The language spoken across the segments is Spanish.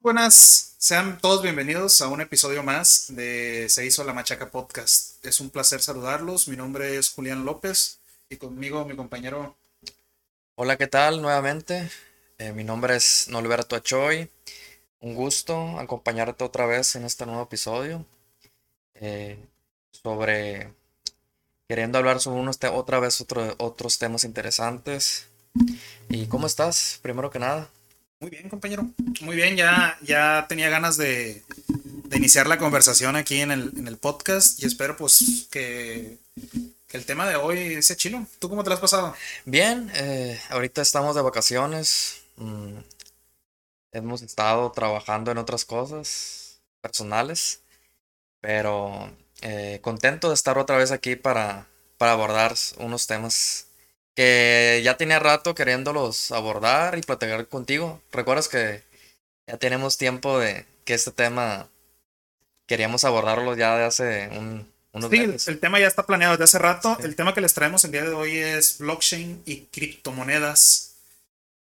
buenas, sean todos bienvenidos a un episodio más de Se hizo la Machaca Podcast. Es un placer saludarlos. Mi nombre es Julián López y conmigo mi compañero. Hola, ¿qué tal? Nuevamente. Eh, mi nombre es Nolberto Achoy. Un gusto acompañarte otra vez en este nuevo episodio. Eh, sobre queriendo hablar sobre unos otra vez otros temas interesantes. ¿Y cómo estás? Primero que nada. Muy bien, compañero. Muy bien, ya, ya tenía ganas de, iniciar la conversación aquí en el, podcast y espero pues que, el tema de hoy sea chilo. ¿Tú cómo te has pasado? Bien, eh, ahorita estamos de vacaciones. Mm, hemos estado trabajando en otras cosas personales, pero eh, contento de estar otra vez aquí para, para abordar unos temas que ya tenía rato queriéndolos abordar y platicar contigo. ¿Recuerdas que ya tenemos tiempo de que este tema queríamos abordarlo ya de hace un, unos sí, el tema ya está planeado desde hace rato. El tema que les traemos el día de hoy es blockchain y criptomonedas.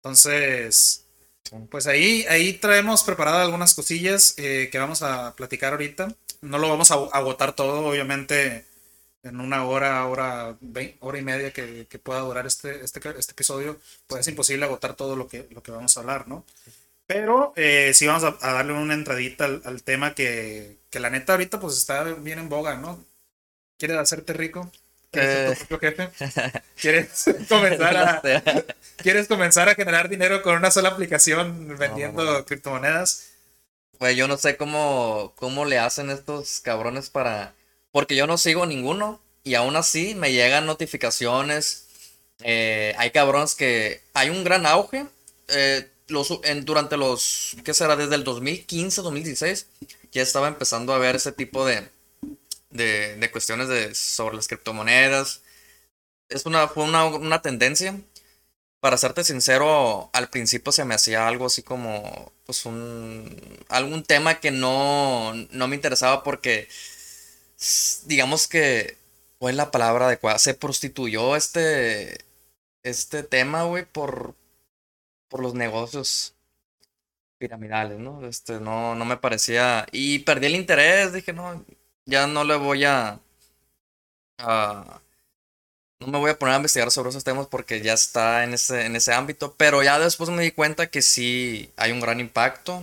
Entonces, pues ahí, ahí traemos preparadas algunas cosillas eh, que vamos a platicar ahorita. No lo vamos a agotar todo, obviamente en una hora, hora, hora y media que, pueda durar este, este, este, episodio, pues es imposible agotar todo lo que, lo que vamos a hablar, ¿no? Pero eh, sí vamos a, darle una entradita al, tema que, la neta ahorita pues está bien en boga, ¿no? ¿Quieres hacerte rico? ¿Quieres ser tu eh. jefe? ¿Quieres comenzar a, ¿Quieres comenzar a generar dinero con una sola aplicación vendiendo criptomonedas? Pues yo no sé cómo, cómo le hacen estos cabrones para porque yo no sigo ninguno y aún así me llegan notificaciones. Eh, hay cabrones que hay un gran auge. Eh, en, durante los, ¿qué será? Desde el 2015, 2016, ya estaba empezando a ver ese tipo de, de, de cuestiones de, sobre las criptomonedas. Es una, fue una, una tendencia. Para serte sincero, al principio se me hacía algo así como, pues un, algún tema que no, no me interesaba porque digamos que, ¿cuál es la palabra adecuada? Se prostituyó este, este tema, güey, por, por los negocios piramidales, ¿no? Este, no, no me parecía, y perdí el interés, dije, no, ya no le voy a, no me voy a poner a investigar sobre esos temas porque ya está en ese, en ese ámbito, pero ya después me di cuenta que sí hay un gran impacto.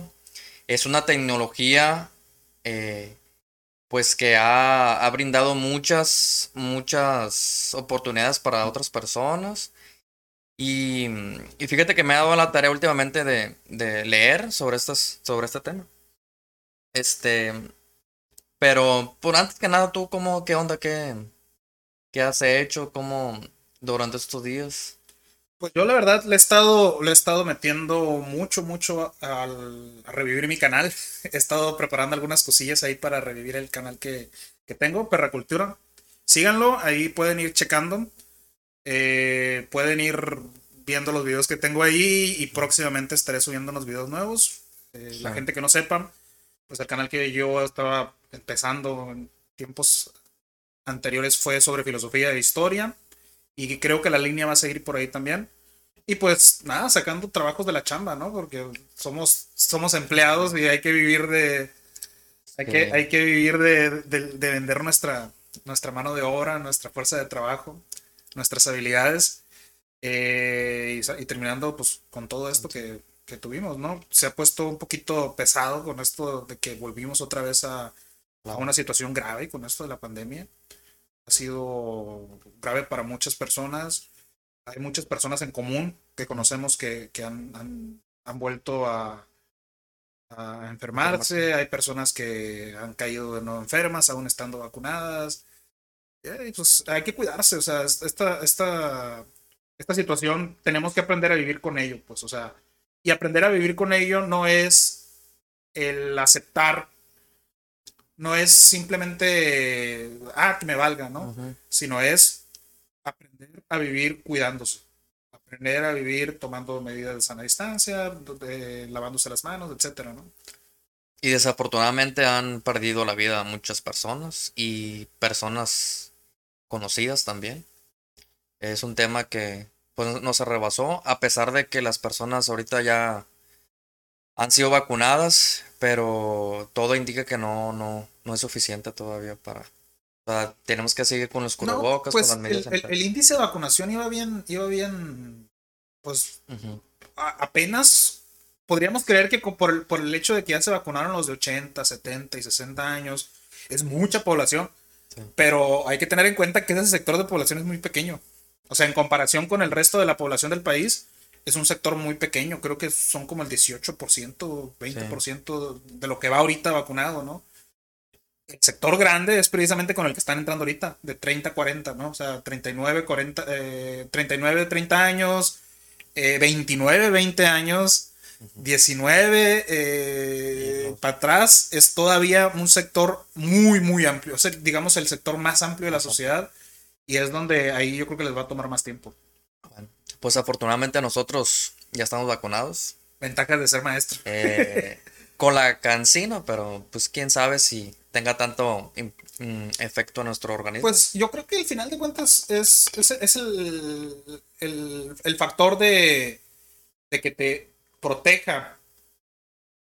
Es una tecnología eh, pues que ha, brindado muchas, muchas oportunidades para otras personas. Y, fíjate que me ha dado la tarea últimamente de, leer sobre, sobre este tema. Este, pero por antes que nada, tú, cómo, ¿qué onda? ¿Qué, qué has hecho? ¿Cómo durante estos días? Pues yo la verdad le he estado, le he estado metiendo mucho, mucho al, a revivir mi canal. He estado preparando algunas cosillas ahí para revivir el canal que, que tengo, Perracultura. Síganlo, ahí pueden ir checando. Eh, pueden ir viendo los videos que tengo ahí y próximamente estaré subiendo unos videos nuevos. Eh, la gente que no sepa, pues el canal que yo estaba empezando en tiempos anteriores fue sobre filosofía e historia y creo que la línea va a seguir por ahí también. Y pues nada, sacando trabajos de la chamba, ¿no? Porque somos, somos empleados y hay que vivir de... Hay, que, hay que vivir de, de, vender nuestra, nuestra mano de obra, nuestra fuerza de trabajo, nuestras habilidades. Eh, y, terminando pues con todo esto que, que, tuvimos, ¿no? Se ha puesto un poquito pesado con esto de que volvimos otra vez a, a una situación grave con esto de la pandemia ha sido grave para muchas personas. Hay muchas personas en común que conocemos que, que han, han, han, vuelto a, a enfermarse. Hay personas que han caído de nuevo enfermas, aún estando vacunadas. Y pues hay que cuidarse. O sea, esta, esta, esta situación tenemos que aprender a vivir con ello. Pues, o sea, y aprender a vivir con ello no es el aceptar no es simplemente, ah, que me valga, ¿no? Sino es aprender a vivir cuidándose, aprender a vivir tomando medidas de sana distancia, lavándose las manos, etcétera, ¿no? Y desafortunadamente han perdido la vida muchas personas y personas conocidas también. Es un tema que pues, no se rebasó, a pesar de que las personas ahorita ya han sido vacunadas, pero todo indica que no, no, no es suficiente todavía para... Tenemos que seguir con los cubrebocas, pues con las medidas. El, el, índice de vacunación iba bien, iba bien, pues apenas podríamos creer que por el, por el hecho de que ya se vacunaron los de 80, 70 y 60 años, es mucha población. Pero hay que tener en cuenta que ese sector de población es muy pequeño. O sea, en comparación con el resto de la población del país, es un sector muy pequeño. Creo que son como el 18%, 20% de lo que va ahorita vacunado, ¿no? El sector grande es precisamente con el que están entrando ahorita, de 30 a 40, ¿no? O sea, 39, 40, eh, 39, 30 años, eh, 29, 20 años, 19 eh, para atrás es todavía un sector muy, muy amplio. O sea, digamos el sector más amplio de la sociedad y es donde ahí yo creo que les va a tomar más tiempo. Pues afortunadamente nosotros ya estamos vacunados. Ventajas de ser maestro. Eh, con la cancina, pero pues quién sabe si tenga tanto mm, efecto en nuestro organismo. Pues yo creo que al final de cuentas es, es, el, el, factor de, de que te proteja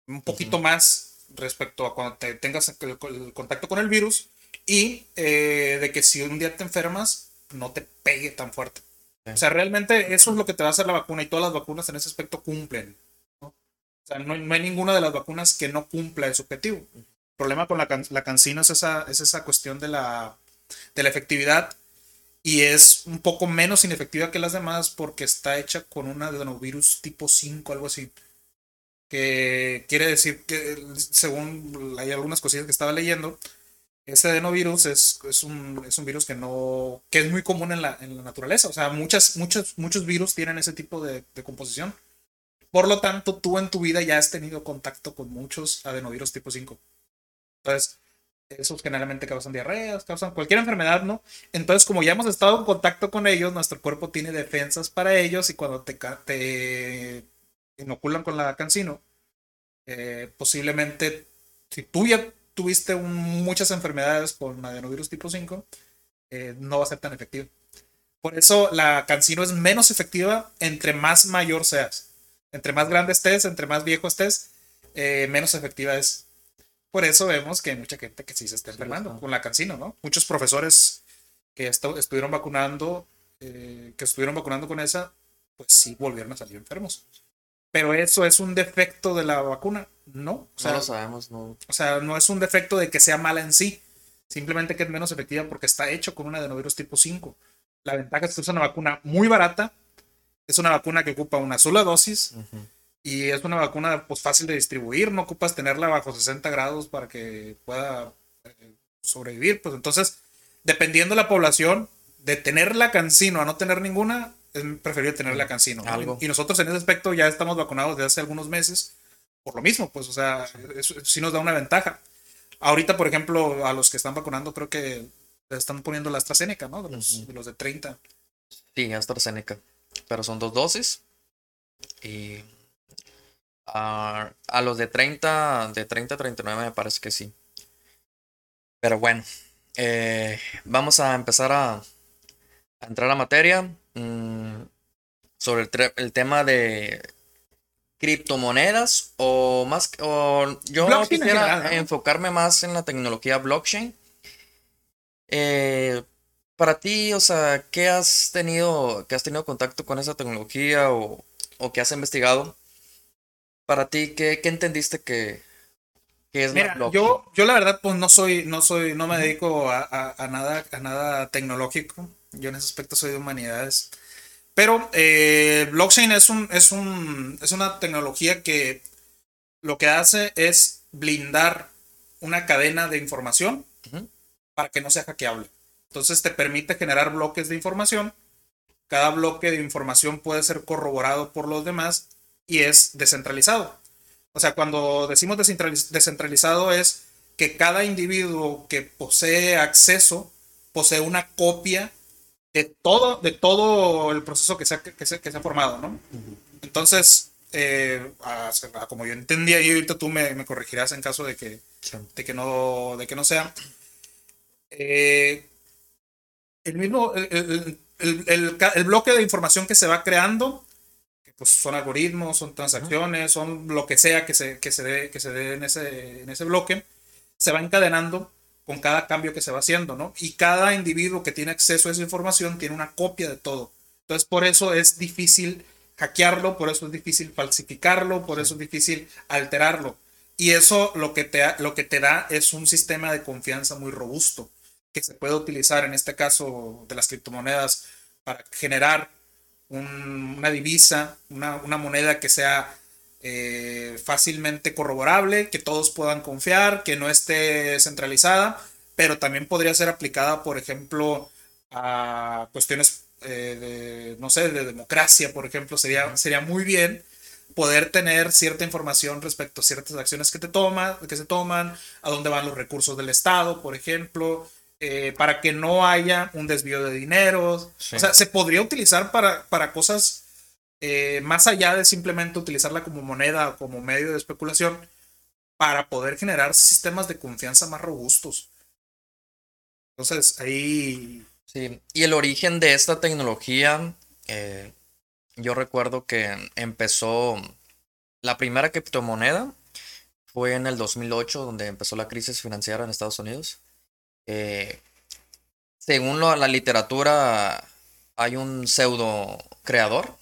un poquito más respecto a cuando te tengas el, contacto con el virus y eh, de que si un día te enfermas no te pegue tan fuerte. O sea, realmente eso es lo que te va a hacer la vacuna y todas las vacunas en ese aspecto cumplen. ¿no? O sea, no, hay ninguna de las vacunas que no cumpla ese objetivo. El problema con la, la cancina es esa, es esa cuestión de la, de la efectividad y es un poco menos inefectiva que las demás porque está hecha con un adenovirus tipo 5, algo así. Que quiere decir que, según hay algunas cosillas que estaba leyendo, ese adenovirus es, es, un, es un virus que no que es muy común en la, en la naturaleza. O sea, muchas, muchos, muchos virus tienen ese tipo de, de composición. Por lo tanto, tú en tu vida ya has tenido contacto con muchos adenovirus tipo 5. Entonces, esos generalmente causan diarreas, causan cualquier enfermedad, ¿no? Entonces, como ya hemos estado en contacto con ellos, nuestro cuerpo tiene defensas para ellos y cuando te, te inoculan con la cancino, eh, posiblemente, si tú ya tuviste muchas enfermedades con adenovirus tipo 5, eh, no va a ser tan efectivo. Por eso la cancino es menos efectiva entre más mayor seas. Entre más grande estés, entre más viejo estés, eh, menos efectiva es. Por eso vemos que hay mucha gente que sí se está enfermando con la cancino, ¿no? Muchos profesores que estuvieron vacunando, eh, que estuvieron vacunando con esa, pues sí volvieron a salir enfermos. Pero eso es un defecto de la vacuna, ¿no? O sea, no lo sabemos, no. O sea, no es un defecto de que sea mala en sí, simplemente que es menos efectiva porque está hecho con un adenovirus tipo 5. La ventaja es que es una vacuna muy barata, es una vacuna que ocupa una sola dosis, y es una vacuna pues fácil de distribuir, no ocupas tenerla bajo 60 grados para que pueda eh, sobrevivir. Pues entonces, dependiendo de la población, de tener la cancino a no tener ninguna, es preferible tener la cancino. Y nosotros en ese aspecto ya estamos vacunados desde hace algunos meses, por lo mismo, pues, o sea, eso, sí nos da una ventaja. Ahorita, por ejemplo, a los que están vacunando, creo que les están poniendo la AstraZeneca, ¿no? De los, de, los de 30. Sí, AstraZeneca. Pero son dos dosis. Y a los de 30, de 30 a 39 me parece que sí. Pero bueno, eh, vamos a empezar a, entrar a materia mm, sobre el, tema de criptomonedas o más o yo quisiera enfocarme más en la tecnología blockchain. Eh, para ti, o sea, ¿qué has tenido, que has tenido contacto con esa tecnología o, o que has investigado? para ti, ¿qué, entendiste que, es Mira, yo, yo la verdad, pues no soy, no soy, no me dedico a, nada, a nada tecnológico. Yo en ese aspecto soy de humanidades. Pero eh, blockchain es un, es un, es una tecnología que lo que hace es blindar una cadena de información para que no sea hackeable. Entonces te permite generar bloques de información. Cada bloque de información puede ser corroborado por los demás y es descentralizado. O sea, cuando decimos descentralizado es que cada individuo que posee acceso posee una copia de todo, de todo el proceso que se ha, que se, ha formado, ¿no? Entonces, eh, como yo entendía y ahorita tú me, corregirás en caso de que, de que, no, de que no sea. Eh, el mismo, el, el, bloque de información que se va creando pues son algoritmos, son transacciones, son lo que sea que se, que se dé, que se dé en, ese, en ese bloque, se va encadenando con cada cambio que se va haciendo, ¿no? Y cada individuo que tiene acceso a esa información tiene una copia de todo. Entonces, por eso es difícil hackearlo, por eso es difícil falsificarlo, por eso es difícil alterarlo. Y eso lo que, te, lo que te da es un sistema de confianza muy robusto que se puede utilizar en este caso de las criptomonedas para generar una divisa, una, moneda que sea eh, fácilmente corroborable, que todos puedan confiar, que no esté centralizada, pero también podría ser aplicada, por ejemplo, a cuestiones eh, de, no sé, de democracia, por ejemplo, sería, sería muy bien poder tener cierta información respecto a ciertas acciones que, te toma, que se toman, a dónde van los recursos del Estado, por ejemplo, eh, para que no haya un desvío de dinero. O sea, se podría utilizar para, para cosas eh, más allá de simplemente utilizarla como moneda o como medio de especulación, para poder generar sistemas de confianza más robustos. Entonces, ahí... Sí, y el origen de esta tecnología, eh, yo recuerdo que empezó la primera criptomoneda, fue en el 2008, donde empezó la crisis financiera en Estados Unidos. Eh, según la literatura, hay un pseudo creador.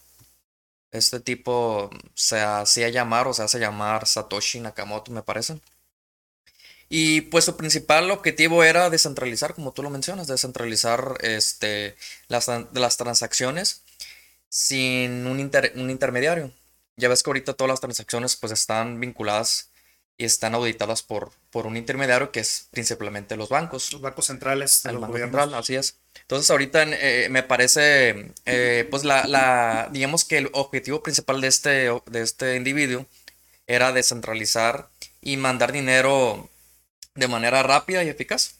Este tipo se hacía llamar o se hace llamar Satoshi Nakamoto, me parece. Y pues su principal objetivo era descentralizar, como tú lo mencionas, descentralizar este, las, las transacciones sin un, un intermediario. Ya ves que ahorita todas las transacciones pues están vinculadas y están auditadas por, por un intermediario que es principalmente los bancos. Los bancos centrales. El Banco Central, así es. Entonces ahorita eh, me parece, eh, pues la, la, digamos que el objetivo principal de este, de este individuo era descentralizar y mandar dinero de manera rápida y eficaz.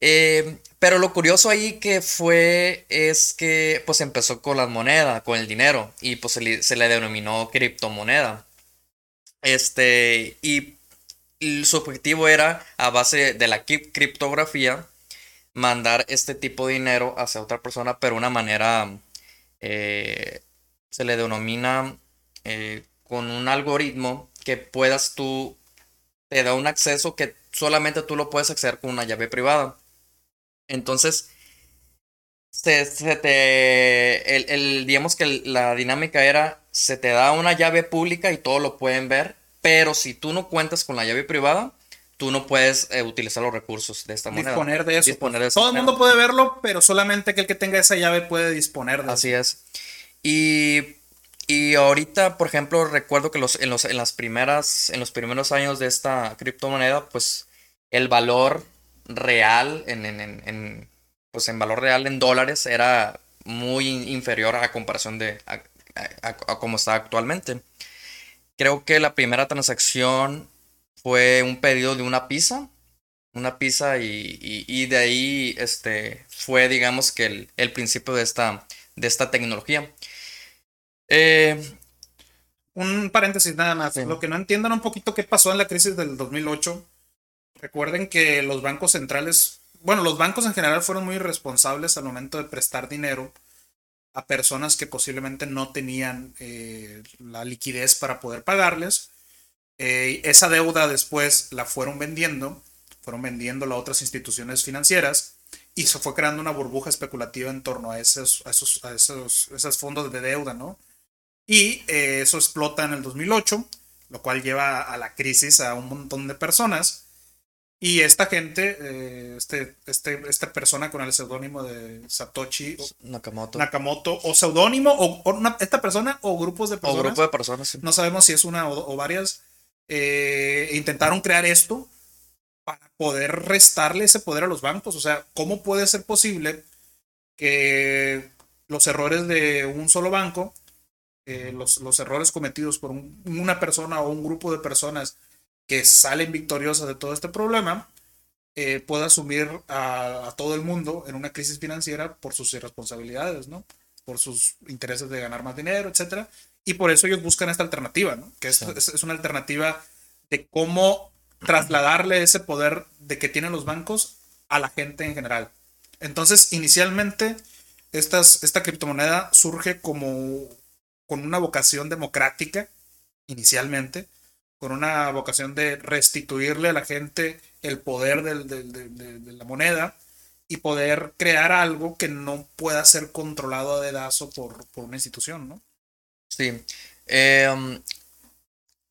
Eh, pero lo curioso ahí que fue es que pues empezó con las monedas, con el dinero y pues se le, se le denominó criptomoneda. Este, y, su objetivo era, a base de la criptografía, mandar este tipo de dinero hacia otra persona, pero una manera, eh, se le denomina eh, con un algoritmo que puedas tú, te da un acceso que solamente tú lo puedes acceder con una llave privada. Entonces, se, te, el, digamos que la dinámica era, se te da una llave pública y todos lo pueden ver, pero si tú no cuentas con la llave privada, tú no puedes eh, utilizar los recursos de esta manera. Disponer de eso. Todo el mundo puede verlo, pero solamente que el que tenga esa llave puede disponer de Así es. Y, y, ahorita, por ejemplo, recuerdo que los, en, los, en, las primeras, en los primeros años de esta criptomoneda, pues el valor real en, en, en pues en valor real en dólares era muy inferior a comparación de a, como está actualmente. Creo que la primera transacción fue un pedido de una pizza, una pizza y, de ahí este, fue digamos que el, principio de esta, de esta tecnología. Eh, un paréntesis nada más. Lo que no entiendan un poquito qué pasó en la crisis del 2008. Recuerden que los bancos centrales bueno, los bancos en general fueron muy responsables al momento de prestar dinero a personas que posiblemente no tenían eh, la liquidez para poder pagarles. Eh, esa deuda después la fueron vendiendo, fueron vendiendo a otras instituciones financieras y se fue creando una burbuja especulativa en torno a esos, esos, esos, fondos de deuda, ¿no? Y eh, eso explota en el 2008, lo cual lleva a la crisis a un montón de personas y esta gente, eh, este, este, esta persona con el seudónimo de Satoshi Nakamoto, Nakamoto o seudónimo, o, esta persona, o grupos de personas. O grupo de personas, No sabemos si es una o, varias. Eh, intentaron crear esto para poder restarle ese poder a los bancos. O sea, ¿cómo puede ser posible que los errores de un solo banco, eh, los, los, errores cometidos por una persona o un grupo de personas, que salen victoriosas de todo este problema, eh, pueda asumir a, todo el mundo en una crisis financiera por sus irresponsabilidades, ¿no? Por sus intereses de ganar más dinero, etc. Y por eso ellos buscan esta alternativa, ¿no? Que es, es, una alternativa de cómo trasladarle ese poder de que tienen los bancos a la gente en general. Entonces, inicialmente, estas, esta criptomoneda surge como con una vocación democrática inicialmente, con una vocación de restituirle a la gente el poder de, la moneda y poder crear algo que no pueda ser controlado a dedazo por, por una institución, ¿no? Sí. Em,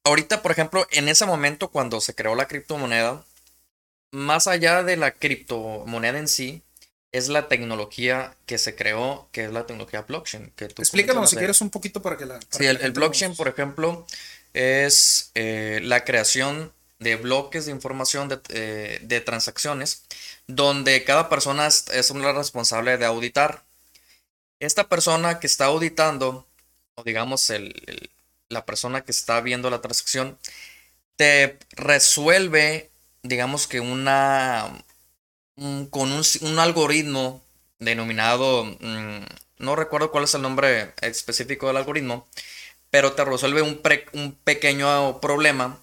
ahorita, por ejemplo, en ese momento cuando se creó la criptomoneda, más allá de la criptomoneda en sí, es la tecnología que se creó, que es la tecnología blockchain. Que Explícanos si quieres un poquito para que la... sí, el, blockchain, por ejemplo, es eh, la creación de bloques de información de, eh, de, transacciones donde cada persona es, una responsable de auditar. Esta persona que está auditando, o digamos el, la persona que está viendo la transacción, te resuelve, digamos que una, con un, algoritmo denominado, mm, no recuerdo cuál es el nombre específico del algoritmo, pero te resuelve un, un pequeño problema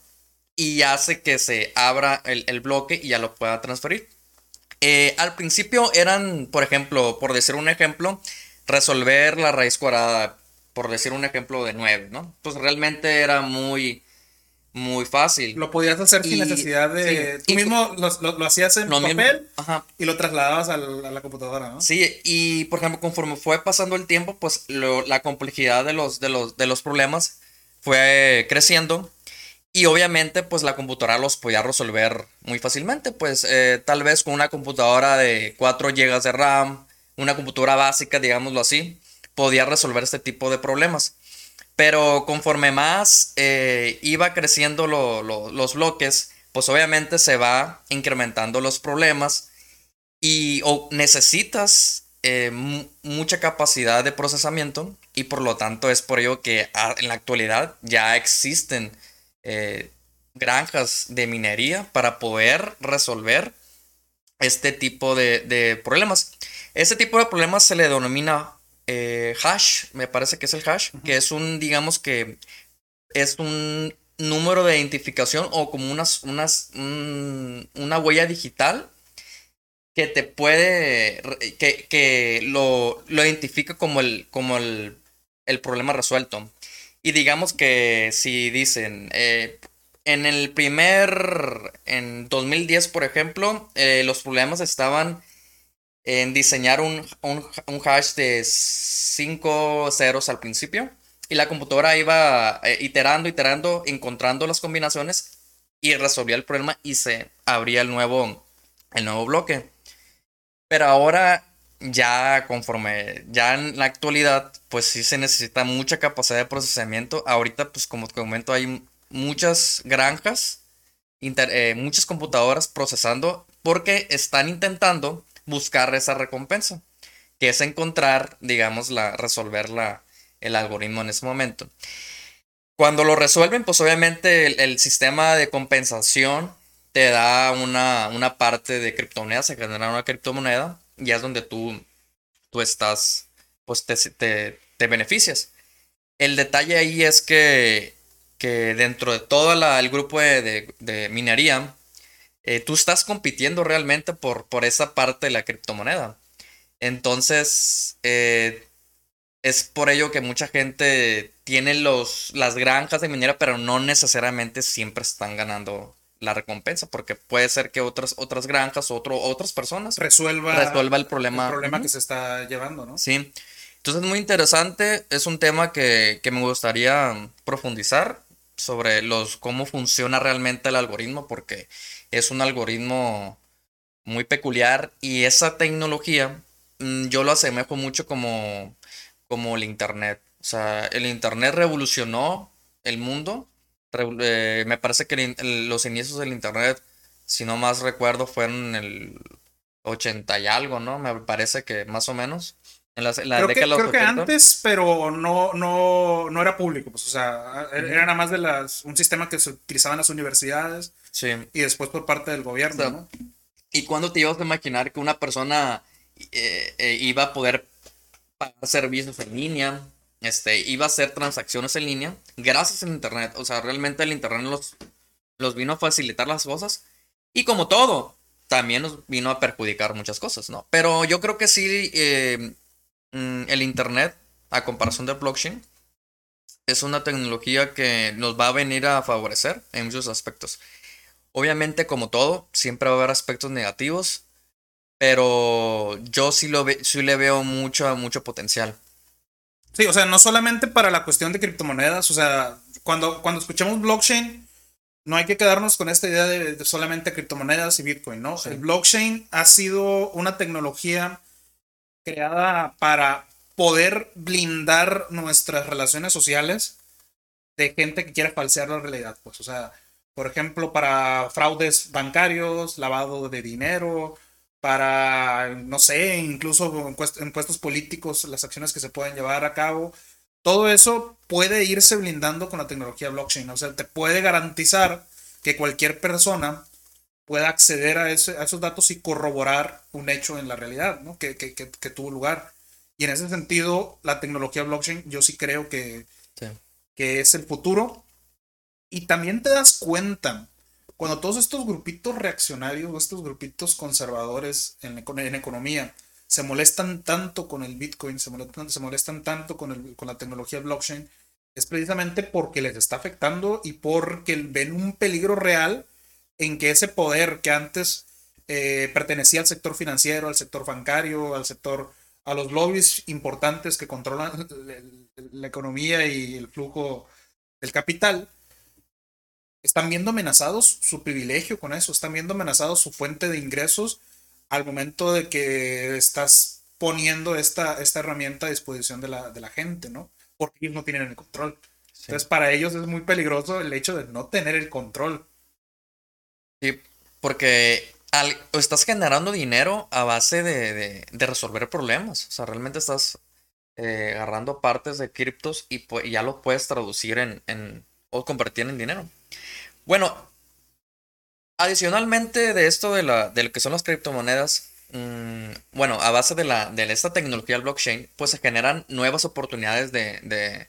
y hace que se abra el, bloque y ya lo pueda transferir. Eh, al principio eran, por ejemplo, por decir un ejemplo, resolver la raíz cuadrada, por decir un ejemplo de 9, ¿no? Pues realmente era muy, muy fácil. Lo podías hacer sin necesidad de... tú mismo lo, hacías en papel y lo trasladabas a la, computadora, ¿no? Sí, y por ejemplo, conforme fue pasando el tiempo, pues la complejidad de los, de, los, de los problemas fue creciendo. Y obviamente, pues la computadora los podía resolver muy fácilmente. Pues eh, tal vez con una computadora de 4 GB de RAM, una computadora básica, digámoslo así, podía resolver este tipo de problemas. Pero conforme más eh, iba creciendo los bloques, pues obviamente se va incrementando los problemas y o necesitas eh, mucha capacidad de procesamiento y por lo tanto es por ello que en la actualidad ya existen eh, granjas de minería para poder resolver este tipo de, de problemas. Este tipo de problemas se le denomina eh, hash, me parece que es el hash, que es un, digamos que es un número de identificación o como unas, unas, una huella digital que te puede, que, que lo, lo, identifica como el, como el, el, problema resuelto. Y digamos que si dicen, eh, en el primer, en 2010, por ejemplo, eh, los problemas estaban en diseñar un, hash de 5 ceros al principio. Y la computadora iba eh, iterando, iterando, encontrando las combinaciones y resolvía el problema y se abría el nuevo, el nuevo bloque. Pero ahora ya conforme, ya en la actualidad, pues sí se necesita mucha capacidad de procesamiento. Ahorita, pues como te comento, hay muchas granjas, eh, muchas computadoras procesando porque están intentando buscar esa recompensa, que es encontrar, digamos, la, resolver la, el algoritmo en ese momento. Cuando lo resuelven, pues obviamente el, sistema de compensación te da una, una, parte de criptomoneda, se genera una criptomoneda y es donde tú, tú estás, pues te, te, te beneficias. El detalle ahí es que, que dentro de todo el grupo de, de minería, eh, tú estás compitiendo realmente por, por esa parte de la criptomoneda. Entonces, eh, es por ello que mucha gente tiene los, las granjas de minera, pero no necesariamente siempre están ganando la recompensa, porque puede ser que otras, otras granjas, otro, otras personas resuelva, resuelva el problema. El problema que se está llevando, ¿no? Sí. Entonces, muy interesante. Es un tema que, que me gustaría profundizar sobre los cómo funciona realmente el algoritmo, porque es un algoritmo muy peculiar y esa tecnología mm, yo lo asemejo mucho como, como el Internet. O sea, el Internet revolucionó el mundo. Eh, me parece que los inicios del Internet, si no más recuerdo, fueron en el 80 y algo, ¿no? Me parece que más o menos. En la, creo que, creo que antes, pero no, no, no era público, pues, o sea, era nada más de las, un sistema que se utilizaba en las universidades sí. y después por parte del gobierno, ¿no? ¿Y cuándo te ibas a imaginar que una persona eh, eh, iba a poder pagar servicios en línea, este, iba a hacer transacciones en línea gracias al Internet? O sea, realmente el Internet los, los vino a facilitar las cosas y como todo, también nos vino a perjudicar muchas cosas, ¿no? Pero yo creo que sí, eh, Mm, el Internet, a comparación del blockchain, es una tecnología que nos va a venir a favorecer en muchos aspectos. Obviamente, como todo, siempre va a haber aspectos negativos, pero yo sí, lo sí le veo mucho, mucho potencial. Sí, o sea, no solamente para la cuestión de criptomonedas, o sea, cuando, cuando escuchamos blockchain, no hay que quedarnos con esta idea de, solamente criptomonedas y Bitcoin, ¿no? El blockchain ha sido una tecnología creada para poder blindar nuestras relaciones sociales de gente que quiere falsear la realidad, pues, o sea, por ejemplo, para fraudes bancarios, lavado de dinero, para, no sé, incluso en puestos políticos, las acciones que se pueden llevar a cabo. Todo eso puede irse blindando con la tecnología blockchain. O sea, te puede garantizar que cualquier persona pueda acceder a, esos datos y corroborar un hecho en la realidad, ¿no? Que, tuvo lugar. Y en ese sentido, la tecnología blockchain yo sí creo que, que es el futuro y también te das cuenta, cuando todos estos grupitos reaccionarios, estos grupitos conservadores en, en economía, se molestan tanto con el Bitcoin, se molestan, se molestan tanto con, el, con la tecnología blockchain, es precisamente porque les está afectando y porque ven un peligro real en que ese poder que antes eh, pertenecía al sector financiero, al sector bancario, al sector, a los lobbies importantes que controlan la economía y el flujo del capital, están viendo amenazados su privilegio con eso, están viendo amenazados su fuente de ingresos al momento de que estás poniendo esta, esta herramienta a disposición de la, de la gente, ¿no? Porque ellos no tienen el control. Entonces, para ellos es muy peligroso el hecho de no tener el control. Sí, porque estás generando dinero a base de, resolver problemas. O sea, realmente estás eh, agarrando partes de criptos y, ya lo puedes traducir en, en, o convertir en dinero. Bueno, adicionalmente de esto de, la, de lo que son las criptomonedas, mm, bueno, a base de, la, de esta tecnología blockchain, pues se generan nuevas oportunidades de, de,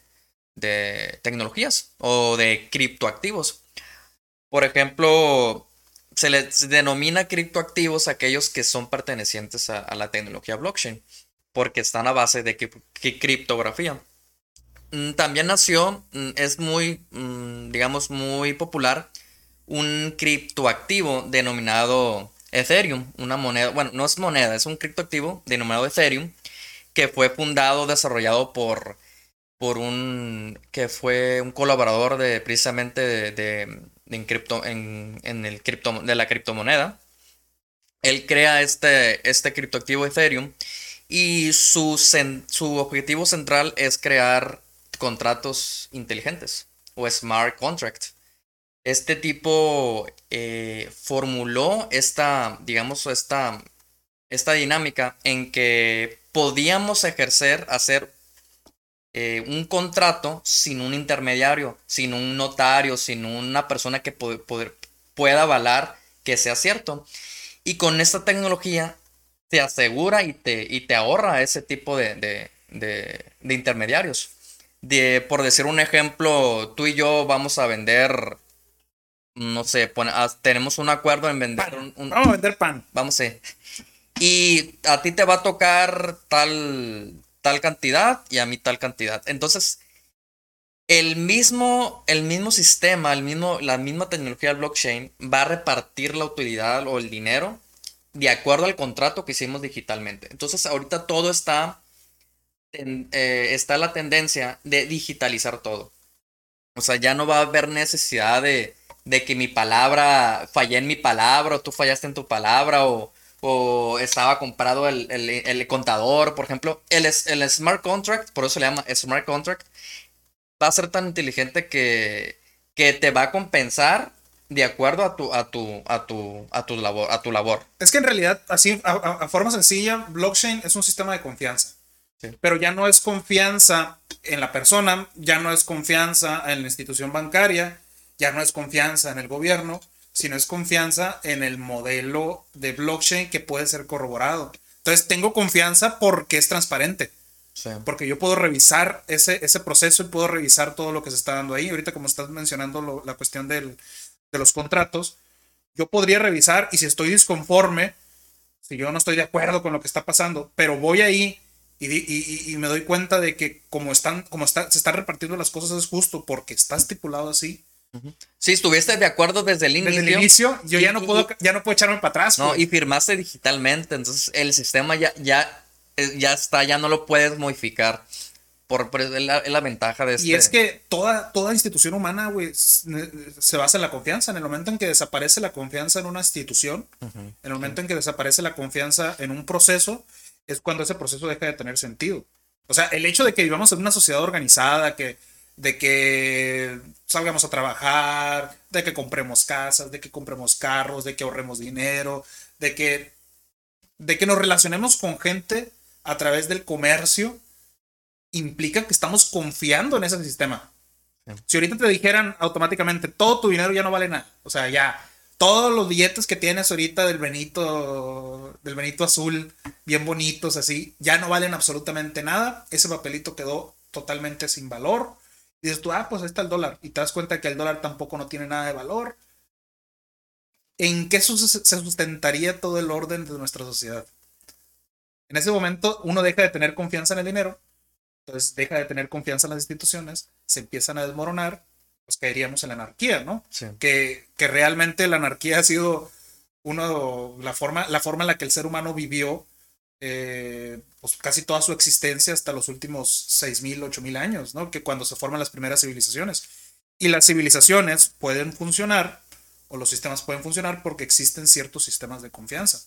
de tecnologías o de criptoactivos. Por ejemplo, se les denomina criptoactivos aquellos que son pertenecientes a, la tecnología blockchain, porque están a base de criptografía. Mm, también nació, mm, es muy, mm, digamos, muy popular, un criptoactivo denominado Ethereum, una moneda, bueno, no es moneda, es un criptoactivo denominado Ethereum, que fue fundado, desarrollado por, por un, que fue un colaborador de, precisamente de, en, cripto, en, el cripto, de la criptomoneda. Él crea este, este criptoactivo Ethereum y su, su objetivo central es crear contratos inteligentes o smart contract. Este tipo eh, formuló esta, digamos, esta, esta dinámica en que podíamos ejercer, hacer eh, un contrato sin un intermediario, sin un notario, sin una persona que pueda avalar que sea cierto. Y con esta tecnología te asegura y te, y te ahorra ese tipo de, de intermediarios por decir un ejemplo, tú y yo vamos a vender, no sé, ah, tenemos un acuerdo en vender un, Vamos a vender pan. Vamos a Y a ti te va a tocar tal, tal cantidad y a mí tal cantidad. Entonces, el mismo, el mismo sistema, el mismo, la misma tecnología del blockchain va a repartir la utilidad o el dinero de acuerdo al contrato que hicimos digitalmente. Entonces, ahorita todo está eh, está la tendencia de digitalizar todo. O sea, ya no va a haber necesidad de, que mi palabra, fallé en mi palabra, o tú fallaste en tu palabra, o, estaba comprado el, contador, por ejemplo. El, smart contract, por eso se le llama smart contract, va a ser tan inteligente que, te va a compensar de acuerdo a tu labor. Es que en realidad, así, a forma sencilla, blockchain es un sistema de confianza. Pero ya no es confianza en la persona, ya no es confianza en la institución bancaria, ya no es confianza en el gobierno, sino es confianza en el modelo de blockchain que puede ser corroborado. Entonces tengo confianza porque es transparente. Porque yo puedo revisar ese, ese proceso y puedo revisar todo lo que se está dando ahí. Ahorita como estás mencionando la cuestión de los contratos, yo podría revisar y si estoy disconforme, si yo no estoy de acuerdo con lo que está pasando, pero voy ahí Y, me doy cuenta de que como están, como está, se están repartiendo las cosas es justo porque está estipulado así. Si estuviste de acuerdo desde el inicio. Desde el inicio, yo ya no puedo, ya no puedo echarme para atrás. No, y firmaste digitalmente, entonces el sistema ya, ya, eh, ya está, ya no lo puedes modificar. Por, es, la, ventaja de este. Y es que toda, toda institución humana, güey, se basa en la confianza. En el momento en que desaparece la confianza en una institución, en el momento en que desaparece la confianza en un proceso, es cuando ese proceso deja de tener sentido. O sea, el hecho de que vivamos en una sociedad organizada, que, de que salgamos a trabajar, de que compremos casas, de que compremos carros, de que ahorremos dinero, de que, de que nos relacionemos con gente a través del comercio, implica que estamos confiando en ese sistema. Si ahorita te dijeran automáticamente, todo tu dinero ya no vale nada, o sea, ya todos los billetes que tienes ahorita del Benito, del Benito azul, bien bonitos así, ya no valen absolutamente nada, ese papelito quedó totalmente sin valor. Dices tú, ah, pues ahí está el dólar. Y te das cuenta que el dólar tampoco no tiene nada de valor. ¿En qué se sustentaría todo el orden de nuestra sociedad? En ese momento uno deja de tener confianza en el dinero entonces deja de tener confianza en las instituciones, se empiezan a desmoronar, pues caeríamos en la anarquía, ¿no? Que, que realmente la anarquía ha sido uno, la forma, la forma en la que el ser humano vivió eh, pues casi toda su existencia hasta los últimos 6.000, 8.000 años, ¿no? Que cuando se forman las primeras civilizaciones. Y las civilizaciones pueden funcionar, o los sistemas pueden funcionar porque existen ciertos sistemas de confianza,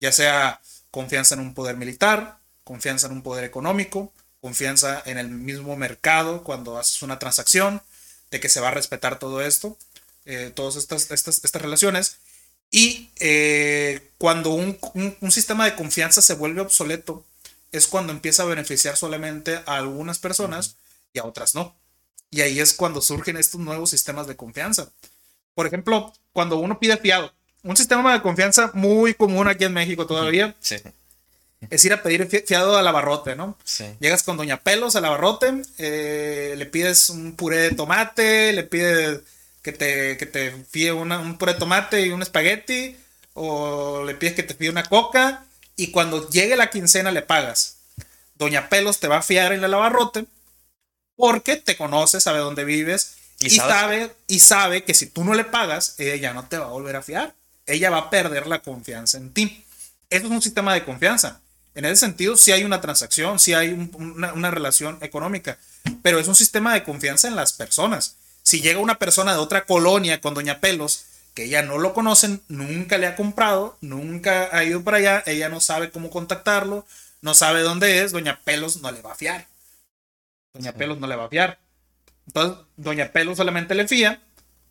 ya sea confianza en un poder militar, confianza en un poder económico, confianza en el mismo mercado cuando haces una transacción, de que se va a respetar todo esto, eh, todas estas, estas, estas, relaciones. Y eh, cuando un, un, sistema de confianza se vuelve obsoleto, es cuando empieza a beneficiar solamente a algunas personas y a otras no. Y ahí es cuando surgen estos nuevos sistemas de confianza. Por ejemplo, cuando uno pide fiado, un sistema de confianza muy común aquí en México todavía. Sí es ir a pedir fiado al abarrote, ¿no? Sí. Llegas con Doña Pelos al abarrote, eh, le pides un puré de tomate, le pides que te, que te fíe un puré de tomate y un espagueti, o le pides que te fíe una coca, y cuando llegue la quincena le pagas. Doña Pelos te va a fiar en el abarrote porque te conoce, sabe dónde vives y, sabe, y sabe que si tú no le pagas, ella no te va a volver a fiar. Ella va a perder la confianza en ti. Eso es un sistema de confianza. En ese sentido, sí hay una transacción, sí hay una, relación económica, pero es un sistema de confianza en las personas. Si llega una persona de otra colonia con Doña Pelos, que ella no lo conocen, nunca le ha comprado, nunca ha ido para allá, ella no sabe cómo contactarlo, no sabe dónde es, Doña Pelos no le va a fiar. Doña Pelos no le va a fiar. Entonces, Doña Pelos solamente le fía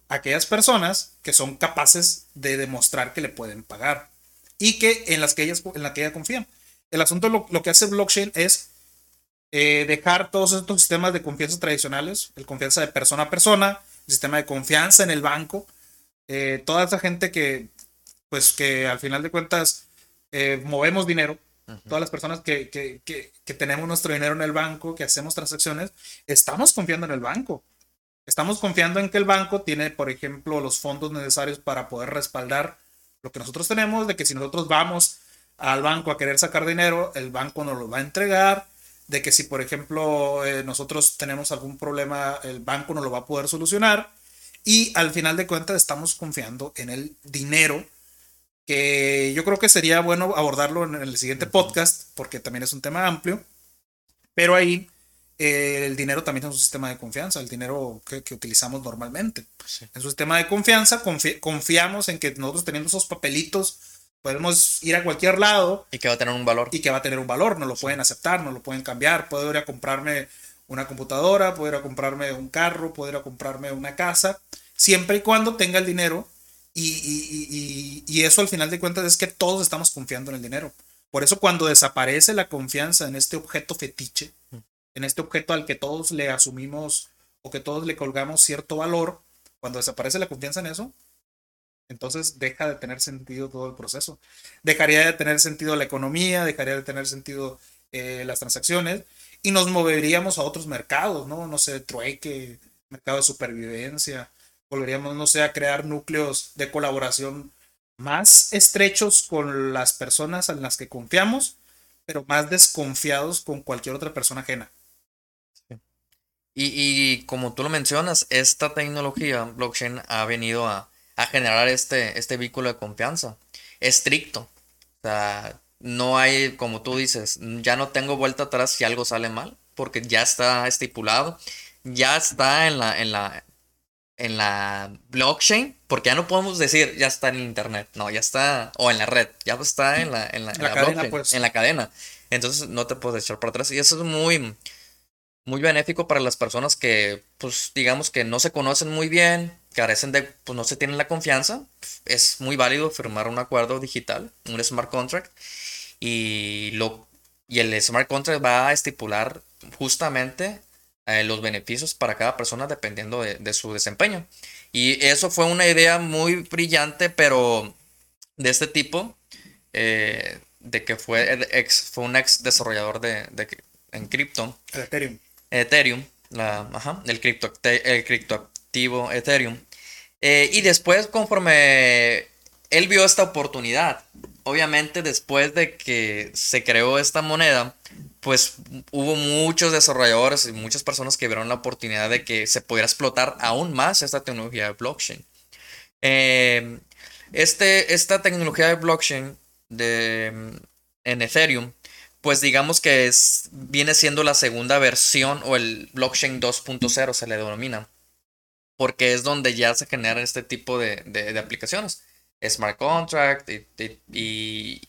a aquellas personas que son capaces de demostrar que le pueden pagar y que en las que, ellas, en la que ella confía el asunto, lo, lo que hace blockchain es eh, dejar todos estos sistemas de confianza tradicionales, el confianza de persona a persona, el sistema de confianza en el banco, eh, toda esa gente que, pues que al final de cuentas eh, movemos dinero, todas las personas que, que, que, que, tenemos nuestro dinero en el banco, que hacemos transacciones, estamos confiando en el banco. Estamos confiando en que el banco tiene, por ejemplo, los fondos necesarios para poder respaldar lo que nosotros tenemos, de que si nosotros vamos al banco a querer sacar dinero, el banco nos lo va a entregar, de que si por ejemplo eh, nosotros tenemos algún problema, el banco nos lo va a poder solucionar y al final de cuentas estamos confiando en el dinero, que yo creo que sería bueno abordarlo en el siguiente podcast, porque también es un tema amplio, pero ahí eh, el dinero también es un sistema de confianza, el dinero que, utilizamos normalmente. Pues en su sistema de confianza confiamos en que nosotros teniendo esos papelitos, podemos ir a cualquier lado. Y que va a tener un valor. Y que va a tener un valor, no lo pueden aceptar, no lo pueden cambiar. Puedo ir a comprarme una computadora, puedo ir a comprarme un carro, puedo ir a comprarme una casa, siempre y cuando tenga el dinero. Y, y, y, eso al final de cuentas es que todos estamos confiando en el dinero. Por eso cuando desaparece la confianza en este objeto fetiche, en este objeto al que todos le asumimos o que todos le colgamos cierto valor, cuando desaparece la confianza en eso, entonces deja de tener sentido todo el proceso. Dejaría de tener sentido la economía, dejaría de tener sentido eh, las transacciones y nos moveríamos a otros mercados, ¿no? No sé, trueque, mercado de supervivencia. Volveríamos, no sé, a crear núcleos de colaboración más estrechos con las personas en las que confiamos, pero más desconfiados con cualquier otra persona ajena. Y, y como tú lo mencionas, esta tecnología blockchain ha venido a, a generar este, este vínculo de confianza estricto. O sea, no hay, como tú dices, ya no tengo vuelta atrás si algo sale mal, porque ya está estipulado, ya está en la, en la, en la blockchain, porque ya no podemos decir ya está en internet, no, ya está, o en la red, ya está en la, en la, cadena, pues. en la cadena. Entonces no te puedes echar para atrás. Y eso es muy, muy benéfico para las personas que, pues, digamos que no se conocen muy bien, carecen de, pues, no se tienen la confianza. Es muy válido firmar un acuerdo digital, un smart contract, y, lo, y el smart contract va a estipular justamente eh, los beneficios para cada persona dependiendo de, su desempeño. Y eso fue una idea muy brillante, pero de este tipo, eh, de que fue, ex, fue un ex desarrollador de, de en cripto. Ethereum. Ethereum, la, el, cripto, el criptoactivo Ethereum. Eh, y después, conforme él vio esta oportunidad, obviamente después de que se creó esta moneda, pues hubo muchos desarrolladores y muchas personas que vieron la oportunidad de que se pudiera explotar aún más esta tecnología de blockchain. Eh, este, esta tecnología de blockchain de, en Ethereum pues digamos que es, viene siendo la segunda versión o el blockchain 2.0 se le denomina, porque es donde ya se generan este tipo de, aplicaciones, smart contract y,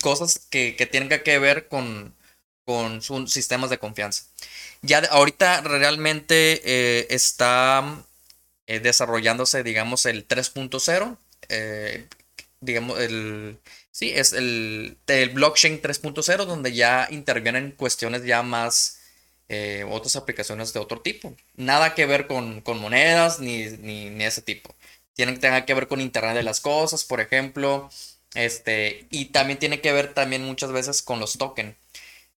cosas que, que, tienen que ver con, con sistemas de confianza. Ya ahorita realmente eh, está eh, desarrollándose, digamos, el 3.0, eh, digamos, el Sí, es el, blockchain 3.0 donde ya intervienen cuestiones ya más, eh, otras aplicaciones de otro tipo. Nada que ver con, monedas ni, ni, ese tipo. Tienen que que ver con Internet de las Cosas, por ejemplo. Este, y también tiene que ver también muchas veces con los tokens.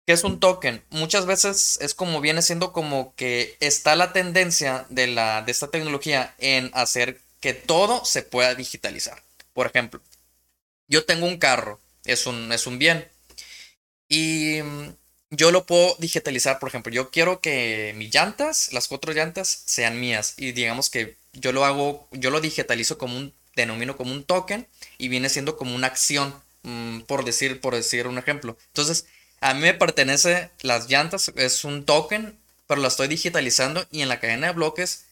¿Qué es un token? Muchas veces es como viene siendo como que está la tendencia de, la, de esta tecnología en hacer que todo se pueda digitalizar. Por ejemplo, yo tengo un carro, es un, es un bien. Y yo lo puedo digitalizar, por ejemplo, yo quiero que mis llantas, las cuatro llantas, sean mías. Y digamos que yo lo hago, yo lo digitalizo como un, denomino como un token y viene siendo como una acción, mm, por decir, por decir un ejemplo. Entonces, a mí me pertenece las llantas, es un token, pero la estoy digitalizando y en la cadena de bloques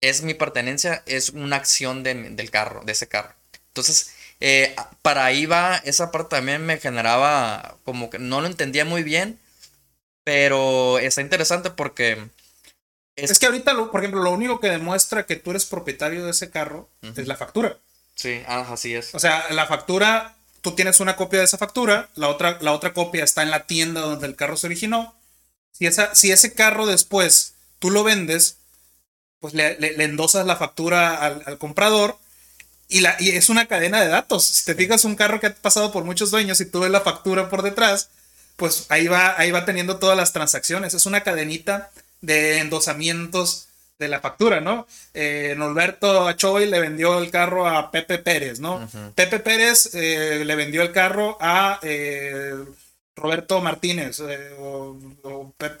es mi pertenencia, es una acción del carro, de ese carro. Entonces, eh, para ahí va, esa parte también me generaba como que no lo entendía muy bien, pero está interesante porque... Es, que ahorita, por ejemplo, lo único que demuestra que tú eres propietario de ese carro es la factura. Sí, ah, así es. O sea, la factura, tú tienes una copia de esa factura, la otra, la otra copia está en la tienda donde el carro se originó. Si, esa, si ese carro después tú lo vendes, pues le, endosas la factura al, al comprador y, la, y es una cadena de datos. Si te fijas un carro que ha pasado por muchos dueños y tú ves la factura por detrás, pues ahí va, ahí va teniendo todas las transacciones. Es una cadenita de endosamientos de la factura, ¿no? Eh, Norberto Achoy le vendió el carro a Pepe Pérez, ¿no? Pepe Pérez eh, le vendió el carro a eh, Roberto Martínez o, Pep,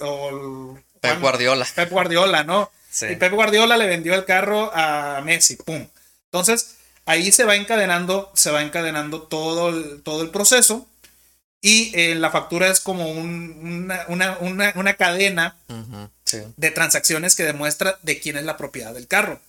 Guardiola. Pep Guardiola, ¿no? Y Pep Guardiola le vendió el carro a Messi, ¡pum! Entonces, ahí se va encadenando, se va encadenando todo el, todo el proceso. Y eh, la factura es como una, cadena de transacciones que demuestra de quién es la propiedad del carro.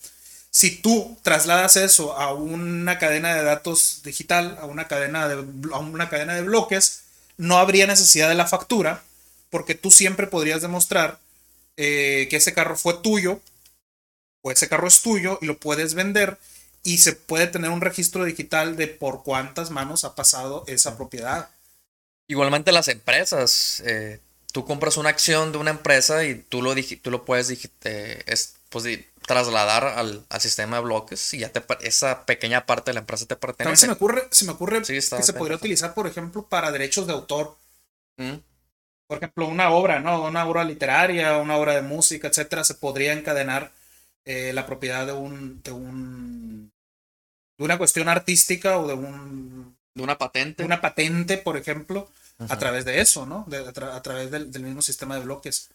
Si tú trasladas eso a una cadena de datos digital, a una cadena de, una cadena de bloques, no habría necesidad de la factura, porque tú siempre podrías demostrar eh, que ese carro fue tuyo, o ese carro es tuyo y lo puedes vender y se puede tener un registro digital de por cuántas manos ha pasado esa propiedad. Igualmente las empresas, eh, tú compras una acción de una empresa y tú lo, tú lo puedes eh, pues, trasladar al, sistema de bloques y ya te, esa pequeña parte de la empresa te pertenece. También se me ocurre, se me ocurre que se podría utilizar, por ejemplo, para derechos de autor. Mm. Por ejemplo, una obra, ¿no? Una obra literaria, una obra de música, etcétera, se podría encadenar eh, la propiedad de un, de un de una cuestión artística o de un de una patente. una patente, por ejemplo, a través de eso, ¿no? a, través del, mismo sistema de bloques.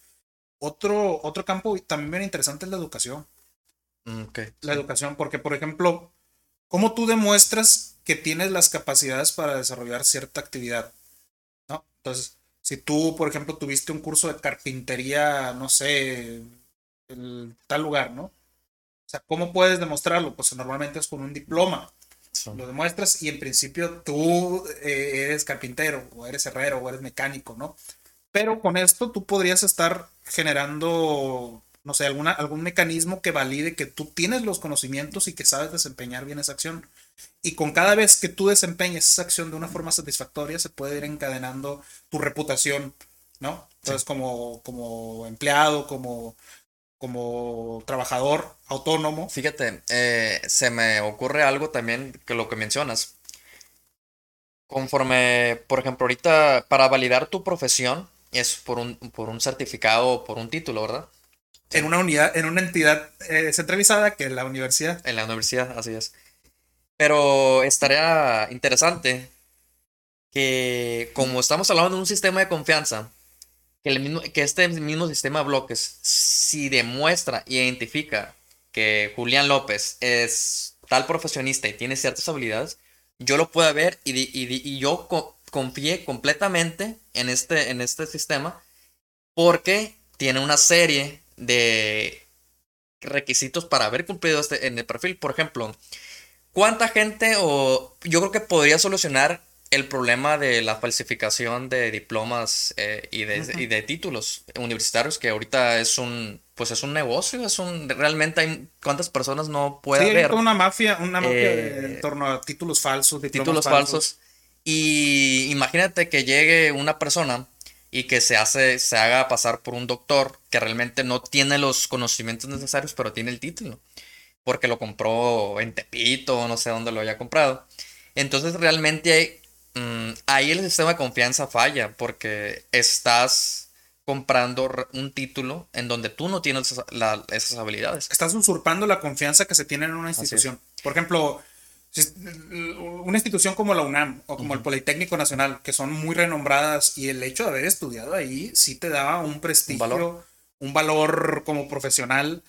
Otro, otro campo también bien interesante es la educación. Mm, la educación, porque por ejemplo, ¿cómo tú demuestras que tienes las capacidades para desarrollar cierta actividad? ¿No? Entonces, si tú, por ejemplo, tuviste un curso de carpintería, no sé, en tal lugar, ¿no? O sea, ¿cómo puedes demostrarlo? Pues normalmente es con un diploma. Lo demuestras y en principio tú eh, eres carpintero o eres herrero o eres mecánico, ¿no? Pero con esto tú podrías estar generando, no sé, alguna, algún mecanismo que valide que tú tienes los conocimientos y que sabes desempeñar bien esa acción. Y con cada vez que tú desempeñes esa acción de una forma satisfactoria, se puede ir encadenando tu reputación, ¿no? Entonces, como, como empleado, como, como trabajador autónomo. Fíjate, eh, se me ocurre algo también que lo que mencionas. Conforme, por ejemplo, ahorita para validar tu profesión es por un, por un certificado o por un título, ¿verdad? En una unidad, en una entidad eh, centralizada que es la universidad. En la universidad, así es. Pero estaría interesante que como estamos hablando de un sistema de confianza, que, el mismo, que este mismo sistema de bloques, si demuestra y identifica que Julián López es tal profesionista y tiene ciertas habilidades, yo lo puedo ver y, y, yo confié completamente en este, en este sistema porque tiene una serie de requisitos para haber cumplido este, en el perfil. Por ejemplo, ¿Cuánta gente o yo creo que podría solucionar el problema de la falsificación de diplomas eh, y, de, títulos universitarios que ahorita es un pues es un negocio es un realmente hay cuántas personas no puede sí, haber una mafia una mafia en eh, torno a títulos falsos títulos falsos. y imagínate que llegue una persona y que se hace se haga pasar por un doctor que realmente no tiene los conocimientos necesarios pero tiene el título porque lo compró en Tepito, no sé dónde lo haya comprado. Entonces realmente hay, mm, ahí el sistema de confianza falla porque estás comprando un título en donde tú no tienes esas habilidades. Estás usurpando la confianza que se tiene en una institución. Por ejemplo, una institución como la UNAM o como el Politécnico Nacional, que son muy renombradas y el hecho de haber estudiado ahí sí te da un prestigio, un valor como profesional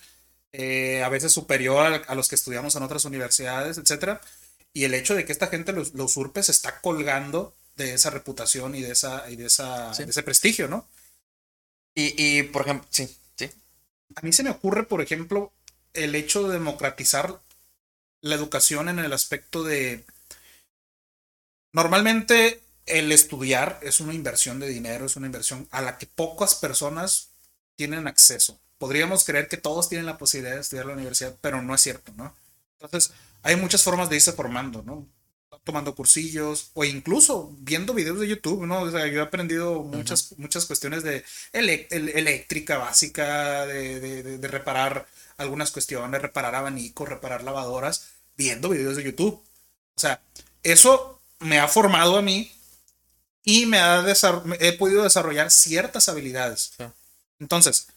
eh, a veces superior a, los que estudiamos en otras universidades, etc. Y el hecho de que esta gente lo, usurpe se está colgando de esa reputación y de, esa, y de, esa, ese prestigio, ¿no? Y, y, por ejemplo, sí, sí. A mí se me ocurre, por ejemplo, el hecho de democratizar la educación en el aspecto de... Normalmente el estudiar es una inversión de dinero, es una inversión a la que pocas personas tienen acceso podríamos creer que todos tienen la posibilidad de estudiar la universidad, pero no es cierto, ¿no? Entonces, hay muchas formas de irse formando, ¿no? Tomando cursillos o incluso viendo videos de YouTube, ¿no? O sea, yo he aprendido muchas, muchas cuestiones de eléctrica básica, de, de, reparar algunas cuestiones, reparar abanicos, reparar lavadoras, viendo videos de YouTube. O sea, eso me ha formado a mí y me ha he podido desarrollar ciertas habilidades. Entonces,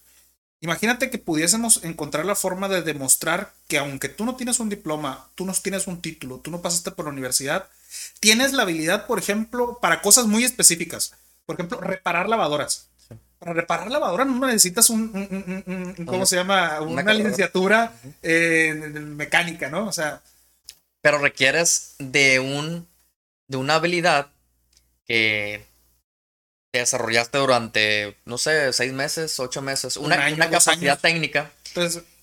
Imagínate que pudiésemos encontrar la forma de demostrar que aunque tú no tienes un diploma, tú no tienes un título, tú no pasaste por la universidad, tienes la habilidad, por ejemplo, para cosas muy específicas. Por ejemplo, reparar lavadoras. Para reparar lavadoras no necesitas un, ¿cómo se llama? Una, licenciatura en mecánica, ¿no? O sea. Pero requieres de un, de una habilidad que desarrollaste durante, no sé, seis meses, ocho meses, una, una capacidad técnica.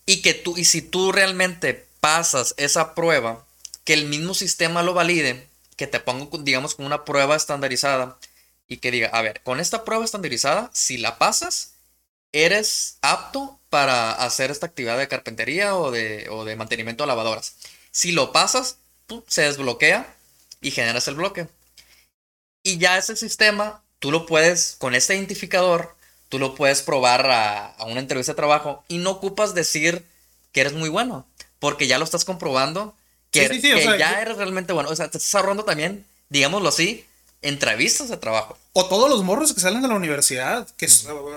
y que tú, y si tú realmente pasas esa prueba, que el mismo sistema lo valide, que te ponga, digamos, con una prueba estandarizada y que diga, a ver, con esta prueba estandarizada, si la pasas, eres apto para hacer esta actividad de carpintería o de, o de mantenimiento de lavadoras. Si lo pasas, se desbloquea y generas el bloque. Y ya ese sistema tú lo puedes, con este identificador, tú lo puedes probar a, una entrevista de trabajo y no ocupas decir que eres muy bueno, porque ya lo estás comprobando que, ya eres realmente bueno. O sea, te estás ahorrando también, digámoslo así, entrevistas de trabajo. O todos los morros que salen de la universidad, que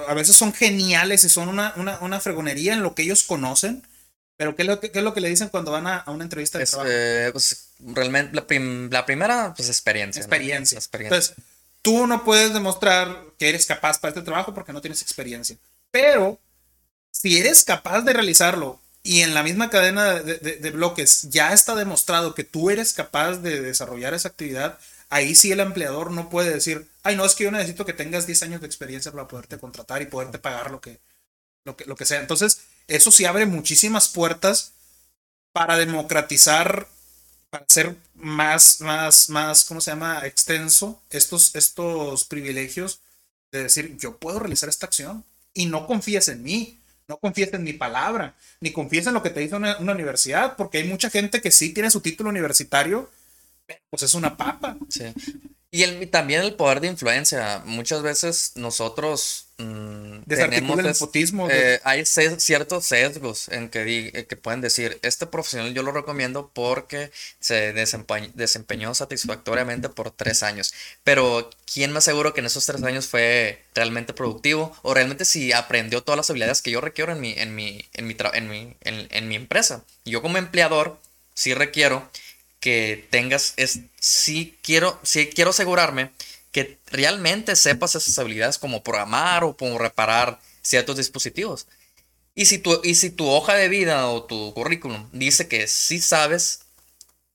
a veces son geniales y son una, una, fregonería en lo que ellos conocen. Pero ¿qué es lo que, es lo que le dicen cuando van a, una entrevista de trabajo? Eh, pues realmente la, primera, pues experiencia. Experiencia. experiencia. Entonces, tú no puedes demostrar que eres capaz para este trabajo porque no tienes experiencia. Pero si eres capaz de realizarlo y en la misma cadena de, bloques ya está demostrado que tú eres capaz de desarrollar esa actividad, ahí sí el empleador no puede decir, ay, no, es que yo necesito que tengas 10 años de experiencia para poderte contratar y poderte pagar lo que, lo que, lo que sea. Entonces, eso sí abre muchísimas puertas para democratizar, para hacer más, más, más, ¿cómo se llama? Extenso estos, estos privilegios de decir, yo puedo realizar esta acción y no confíes en mí no confíes en mi palabra, ni confíes en lo que te dice una, universidad, porque hay mucha gente que sí tiene su título universitario, pero pues es una papa. Sí. Y el, también el poder de influencia. Muchas veces nosotros tenemos el nepotismo. Eh, hay ciertos sesgos en que, eh, que pueden decir, este profesional yo lo recomiendo porque se desempeñó satisfactoriamente por tres años. Pero ¿quién me aseguro que en esos tres años fue realmente productivo? O realmente si aprendió todas las habilidades que yo requiero en mi, en mi, en mi, en mi, en mi empresa. Yo como empleador sí requiero que tengas, es, si quiero, si quiero asegurarme que realmente sepas esas habilidades como programar o como reparar ciertos dispositivos. Y si tu, y si tu hoja de vida o tu currículum dice que sí sabes,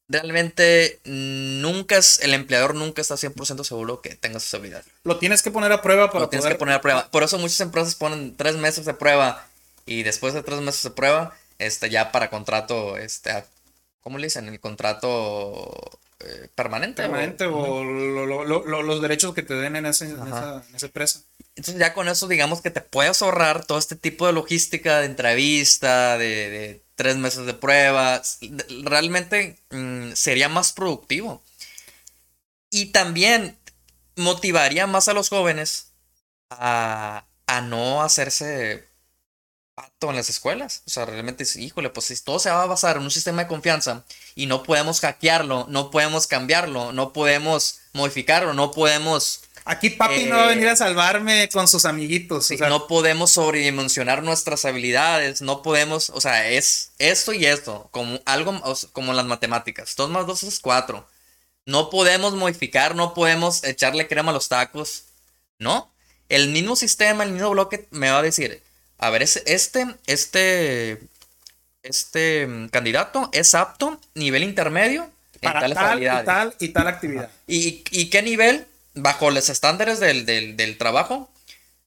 realmente nunca es, el empleador nunca está 100% seguro que tengas esa habilidad. Lo tienes que poner a prueba para Lo tienes que poner a prueba. Por eso muchas empresas ponen tres meses de prueba y después de tres meses de prueba, este, ya para contrato este, ¿cómo le dicen? El contrato eh, permanente. Permanente o, los derechos que te den en, esa, empresa. Entonces ya con eso digamos que te puedes ahorrar todo este tipo de logística de entrevista, de, tres meses de pruebas. Realmente mm, sería más productivo. Y también motivaría más a los jóvenes a, a no hacerse en las escuelas. O sea, realmente, híjole, pues si todo se va a basar en un sistema de confianza y no podemos hackearlo, no podemos cambiarlo, no podemos modificarlo, no podemos... Aquí papi no va a venir a eh, salvarme con sus amiguitos. No podemos sobredimensionar nuestras habilidades, no podemos, o sea, es esto y esto, como algo como las matemáticas. 2 más 2 es 4. No podemos modificar, no podemos echarle crema a los tacos, ¿no? El mismo sistema, el mismo bloque me va a decir, a ver, este, este, este mm, candidato es apto, nivel intermedio, para tal, y tal y tal actividad. ¿Y, qué nivel, bajo los estándares del, trabajo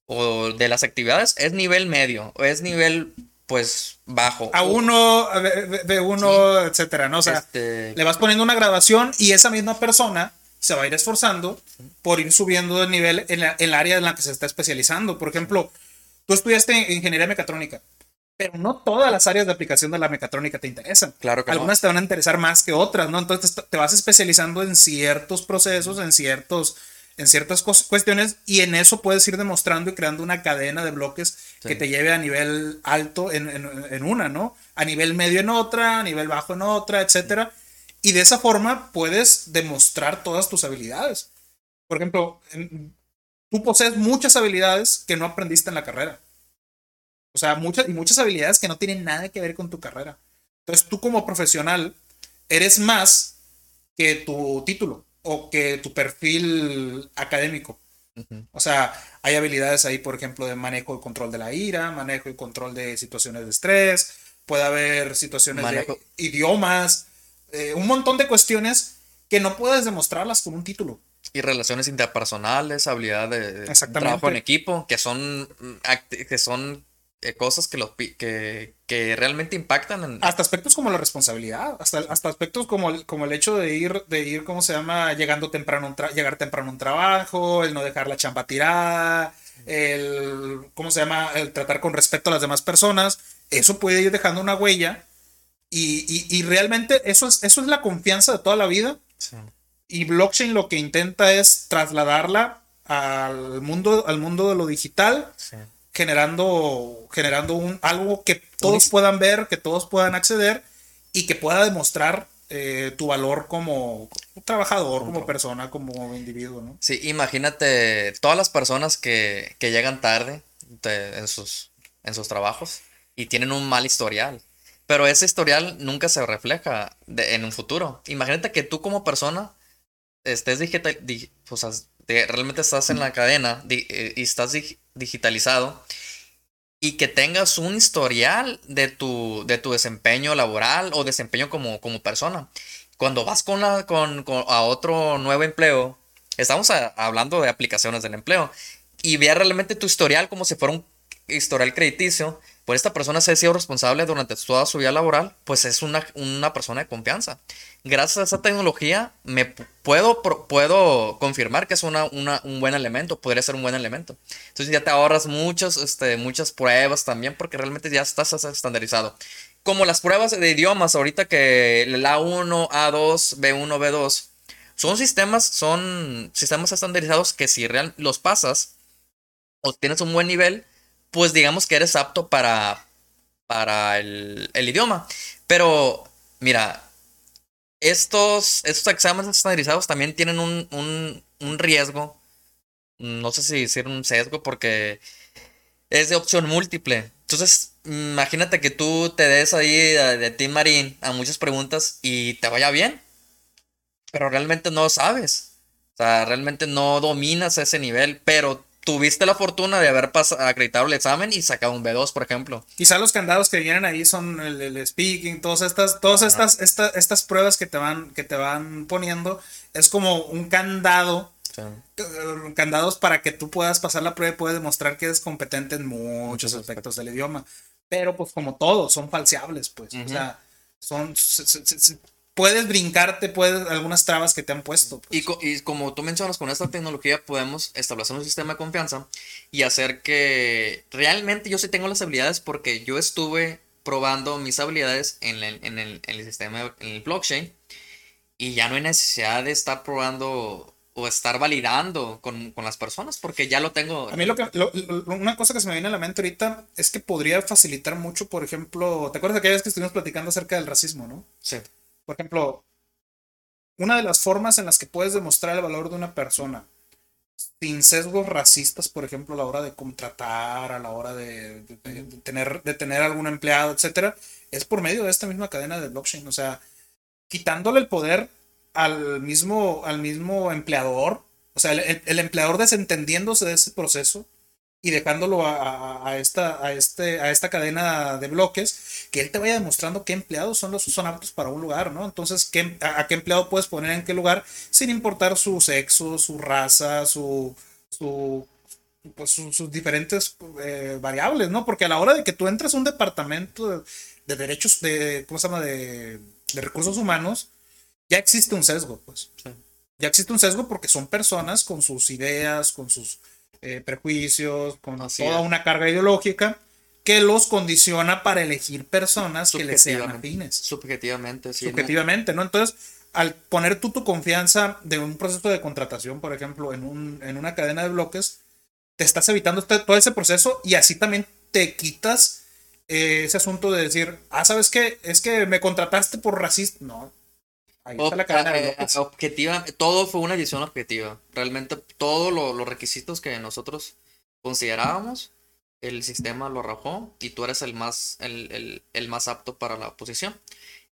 o de las actividades, es nivel medio o es nivel pues bajo. A uno, de uno, etcétera, ¿no? O sea, este le vas poniendo una graduación y esa misma persona se va a ir esforzando por ir subiendo de nivel en, en el área en la que se está especializando. Por ejemplo, Tú estudiaste ingeniería mecatrónica, pero no todas las áreas de aplicación de la mecatrónica te interesan. Claro que Algunas te van a interesar más que otras, ¿no? Entonces te vas especializando en ciertos procesos, en ciertos en ciertas cuestiones y en eso puedes ir demostrando y creando una cadena de bloques que te lleve a nivel alto en, en, una, ¿no? A nivel medio en otra, a nivel bajo en otra, etcétera. Y de esa forma puedes demostrar todas tus habilidades. Por ejemplo, tú posees muchas habilidades que no aprendiste en la carrera. O sea, muchas y muchas habilidades que no tienen nada que ver con tu carrera. Entonces, tú como profesional eres más que tu título o que tu perfil académico. O sea, hay habilidades ahí, por ejemplo, de manejo y control de la ira, manejo y control de situaciones de estrés, puede haber situaciones de idiomas, eh, un montón de cuestiones que no puedes demostrarlas con un título. Y relaciones interpersonales, habilidad de, trabajo en equipo, que son, que son eh, cosas que, los, que, que realmente impactan en... Hasta aspectos como la responsabilidad, hasta, hasta aspectos como el, como el hecho de ir, de ir, ¿cómo se llama? Llegando temprano, llegar temprano a un trabajo, el no dejar la chamba tirada, el, ¿cómo se llama? El tratar con respeto a las demás personas, eso puede ir dejando una huella y, y, y realmente eso es, eso es la confianza de toda la vida. Sí. Y blockchain lo que intenta es trasladarla al mundo, al mundo de lo digital, generando, generando un, algo que todos puedan ver, que todos puedan acceder y que pueda demostrar eh, tu valor como trabajador, como persona, como individuo, ¿no? Sí, imagínate todas las personas que, llegan tarde en, sus, en sus trabajos y tienen un mal historial. Pero ese historial nunca se refleja en un futuro. Imagínate que tú como persona estés digital, o sea, realmente estás en la cadena eh, y estás digitalizado y que tengas un historial de tu, de tu desempeño laboral o desempeño como, como persona. Cuando vas con, la, con, a otro nuevo empleo, estamos hablando de aplicaciones del empleo, y vea realmente tu historial como si fuera un historial crediticio, pues esta persona se ha sido responsable durante toda su vida laboral, pues es una, una persona de confianza. Gracias a esa tecnología me puedo, puedo confirmar que es una, un buen elemento, podría ser un buen elemento. Entonces ya te ahorras muchos, este, muchas pruebas también porque realmente ya estás estandarizado. Como las pruebas de idiomas, ahorita que el A1, A2, B1, B2, son sistemas, son sistemas estandarizados que si real, los pasas o tienes un buen nivel, pues digamos que eres apto para, para el, idioma. Pero, mira, estos, estos exámenes estandarizados también tienen un, riesgo. No sé si decir un sesgo porque es de opción múltiple. Entonces, imagínate que tú te des ahí de, de Team Marín a muchas preguntas y te vaya bien, pero realmente no sabes. O sea, realmente no dominas ese nivel, pero tuviste la fortuna de haber acreditado el examen y sacado un B2, por ejemplo. Quizá los candados que vienen ahí son el, speaking, todas estas, todas estas, estas pruebas que te van, que te van poniendo. Es como un candado. Candados para que tú puedas pasar la prueba y puedas demostrar que eres competente en muchos aspectos del idioma. Pero pues como todos, son falseables, pues. O sea, son, puedes brincarte, puedes algunas trabas que te han puesto. Pues. Y, como tú mencionas, con esta tecnología podemos establecer un sistema de confianza y hacer que realmente yo sí tengo las habilidades porque yo estuve probando mis habilidades en el, en el, en el sistema, en el blockchain y ya no hay necesidad de estar probando o estar validando con, con, las personas porque ya lo tengo. A mí lo que, una cosa que se me viene a la mente ahorita es que podría facilitar mucho, por ejemplo, ¿te acuerdas de aquella vez que estuvimos platicando acerca del racismo, no? Sí. Por ejemplo, una de las formas en las que puedes demostrar el valor de una persona sin sesgos racistas, por ejemplo, a la hora de contratar, a la hora de, tener, de tener algún empleado, etcétera, es por medio de esta misma cadena de blockchain. O sea, quitándole el poder al mismo, al mismo empleador, o sea, el empleador desentendiéndose de ese proceso y dejándolo a, esta, a, este, a esta cadena de bloques, que él te vaya demostrando qué empleados son los son aptos para un lugar, ¿no? Entonces, ¿qué, a, qué empleado puedes poner en qué lugar sin importar su sexo, su raza, su, su pues, sus diferentes eh, variables, ¿no? Porque a la hora de que tú entres a un departamento de, derechos, de, ¿cómo se llama? De, de, recursos humanos, ya existe un sesgo, pues. Ya existe un sesgo porque son personas con sus ideas, con sus eh, prejuicios, con toda una carga ideológica que los condiciona para elegir personas que les sean afines. Subjetivamente, sí. Subjetivamente, ¿no? Entonces, al poner tú tu confianza de un proceso de contratación, por ejemplo, en, un, en una cadena de bloques, te estás evitando este, todo ese proceso y así también te quitas eh, ese asunto de decir, ah, ¿sabes qué? Es que me contrataste por racista. No, objetiva, todo fue una decisión objetiva. Realmente todos los requisitos que nosotros considerábamos, el sistema lo arrojó y tú eres el más, el, más apto para la posición.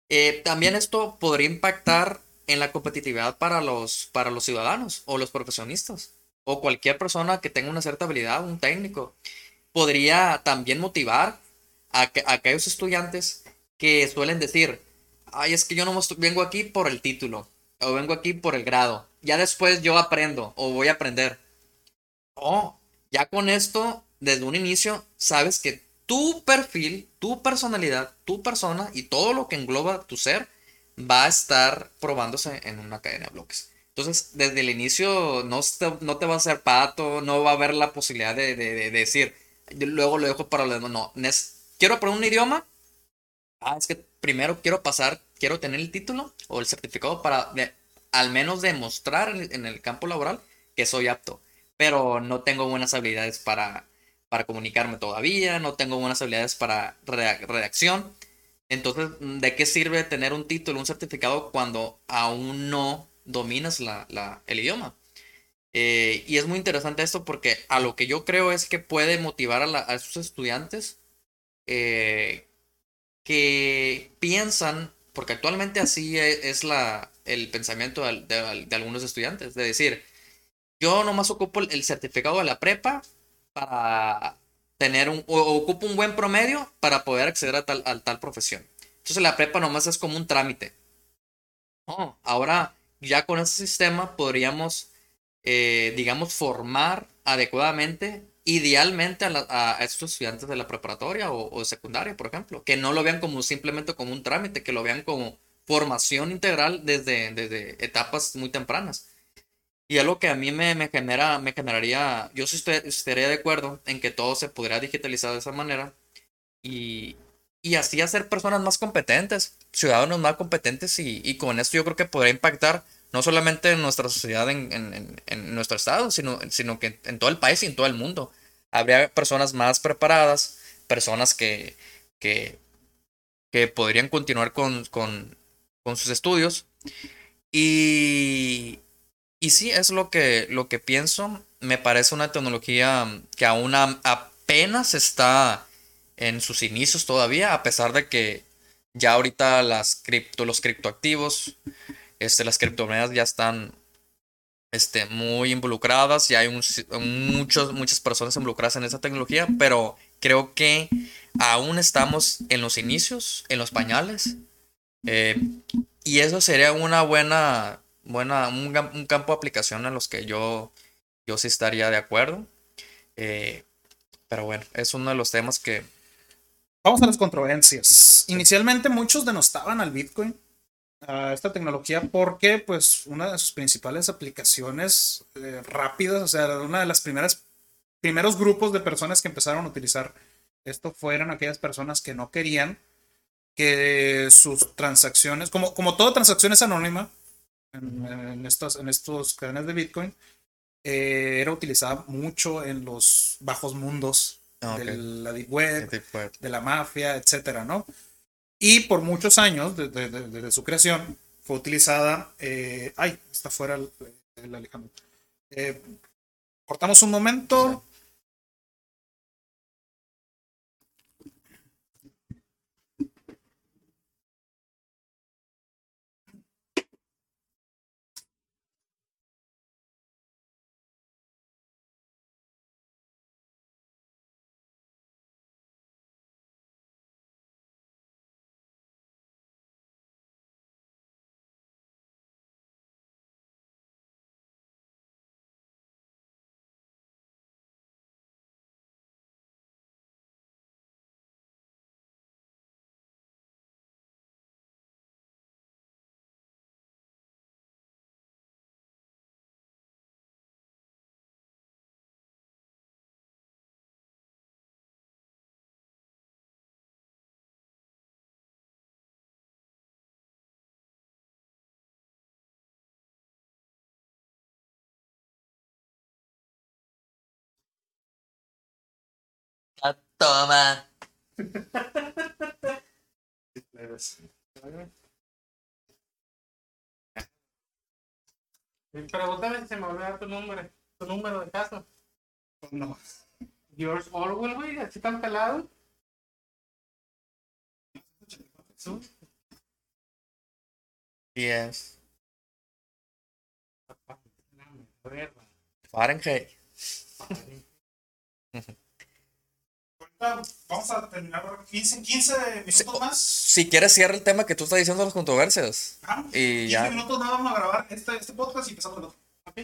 Eh, también esto podría impactar en la competitividad para los, para los ciudadanos o los profesionistas o cualquier persona que tenga una cierta habilidad, un técnico. Podría también motivar a, a aquellos estudiantes que suelen decir, ay, es que yo no vengo aquí por el título, o vengo aquí por el grado. Ya después yo aprendo, o voy a aprender. Oh, ya con esto, desde un inicio, sabes que tu perfil, tu personalidad, tu persona y todo lo que engloba tu ser va a estar probándose en una cadena de bloques. Entonces, desde el inicio no te, no te va a hacer pato, no va a haber la posibilidad de, decir, luego lo dejo para lo. No, quiero aprender un idioma. Ah, es que primero quiero pasar, quiero tener el título o el certificado para al menos demostrar en, el campo laboral que soy apto. Pero no tengo buenas habilidades para, para comunicarme todavía, no tengo buenas habilidades para redacción. Entonces, ¿de qué sirve tener un título, un certificado cuando aún no dominas la, el idioma? Eh, y es muy interesante esto porque a lo que yo creo es que puede motivar a, esos estudiantes eh, que piensan, porque actualmente así e, es la, el pensamiento de, algunos estudiantes, de decir, yo nomás ocupo el, certificado de la prepa para tener un, ocupo un buen promedio para poder acceder a tal, a tal profesión. Entonces la prepa nomás es como un trámite. Ahora ya con ese sistema podríamos, eh, digamos, formar adecuadamente, idealmente a, la- estos estudiantes de la preparatoria o, secundaria, por ejemplo, que no lo vean como simplemente como un trámite, que lo vean como formación integral desde, etapas muy tempranas. Y algo que a mí me, me genera, me generaría, yo sí estaría de acuerdo en que todo se pudiera digitalizar de esa manera y, y así hacer personas más competentes, ciudadanos más competentes y, y con esto yo creo que podría impactar no solamente en nuestra sociedad, en, en- nuestro estado, sino, sino que en todo el país y en todo el mundo. Habría personas más preparadas, personas que, que, que podrían continuar con, con, con sus estudios y, y sí, es lo que, lo que pienso. Me parece una tecnología que aún apenas está en sus inicios todavía, a pesar de que ya ahorita las cripto, los criptoactivos, este, las criptomonedas ya están este, muy involucradas, ya hay un muchos, muchas personas involucradas en esa tecnología, pero creo que aún estamos en los inicios, en los pañales, eh, y eso sería una buena, buena, un, campo de aplicación a los que yo, yo sí estaría de acuerdo. Eh, pero bueno, es uno de los temas que Vamos a las controversias. Inicialmente muchos denostaban al Bitcoin, a esta tecnología, porque pues una de sus principales aplicaciones eh, rápidas, o sea, una de las primeras primeros grupos de personas que empezaron a utilizar esto fueron aquellas personas que no querían que sus transacciones, como, como toda transacción es anónima en, en estos, en estos cadenas de Bitcoin, eh, era utilizada mucho en los bajos mundos Ah, ok. de la deep web, que fue- de la mafia, etcétera, ¿no? Y por muchos años, desde, su creación, fue utilizada. eh, ay, está fuera el, el Alejandro. Eh, cortamos un momento. Toma. Pregúntame si se me olvida tu número, tu número de casa. No. George Orwell, güey, así tan pelado. ¿Tú? Yes. Güey. Fahrenheit. Vamos a terminar 15, 15 minutos más. Si quieres, cierra el tema que tú estás diciendo de las controversias. Ajá. Y 15 ya. minutos nada vamos a grabar este, este podcast y empezamos el otro. ¿Ok?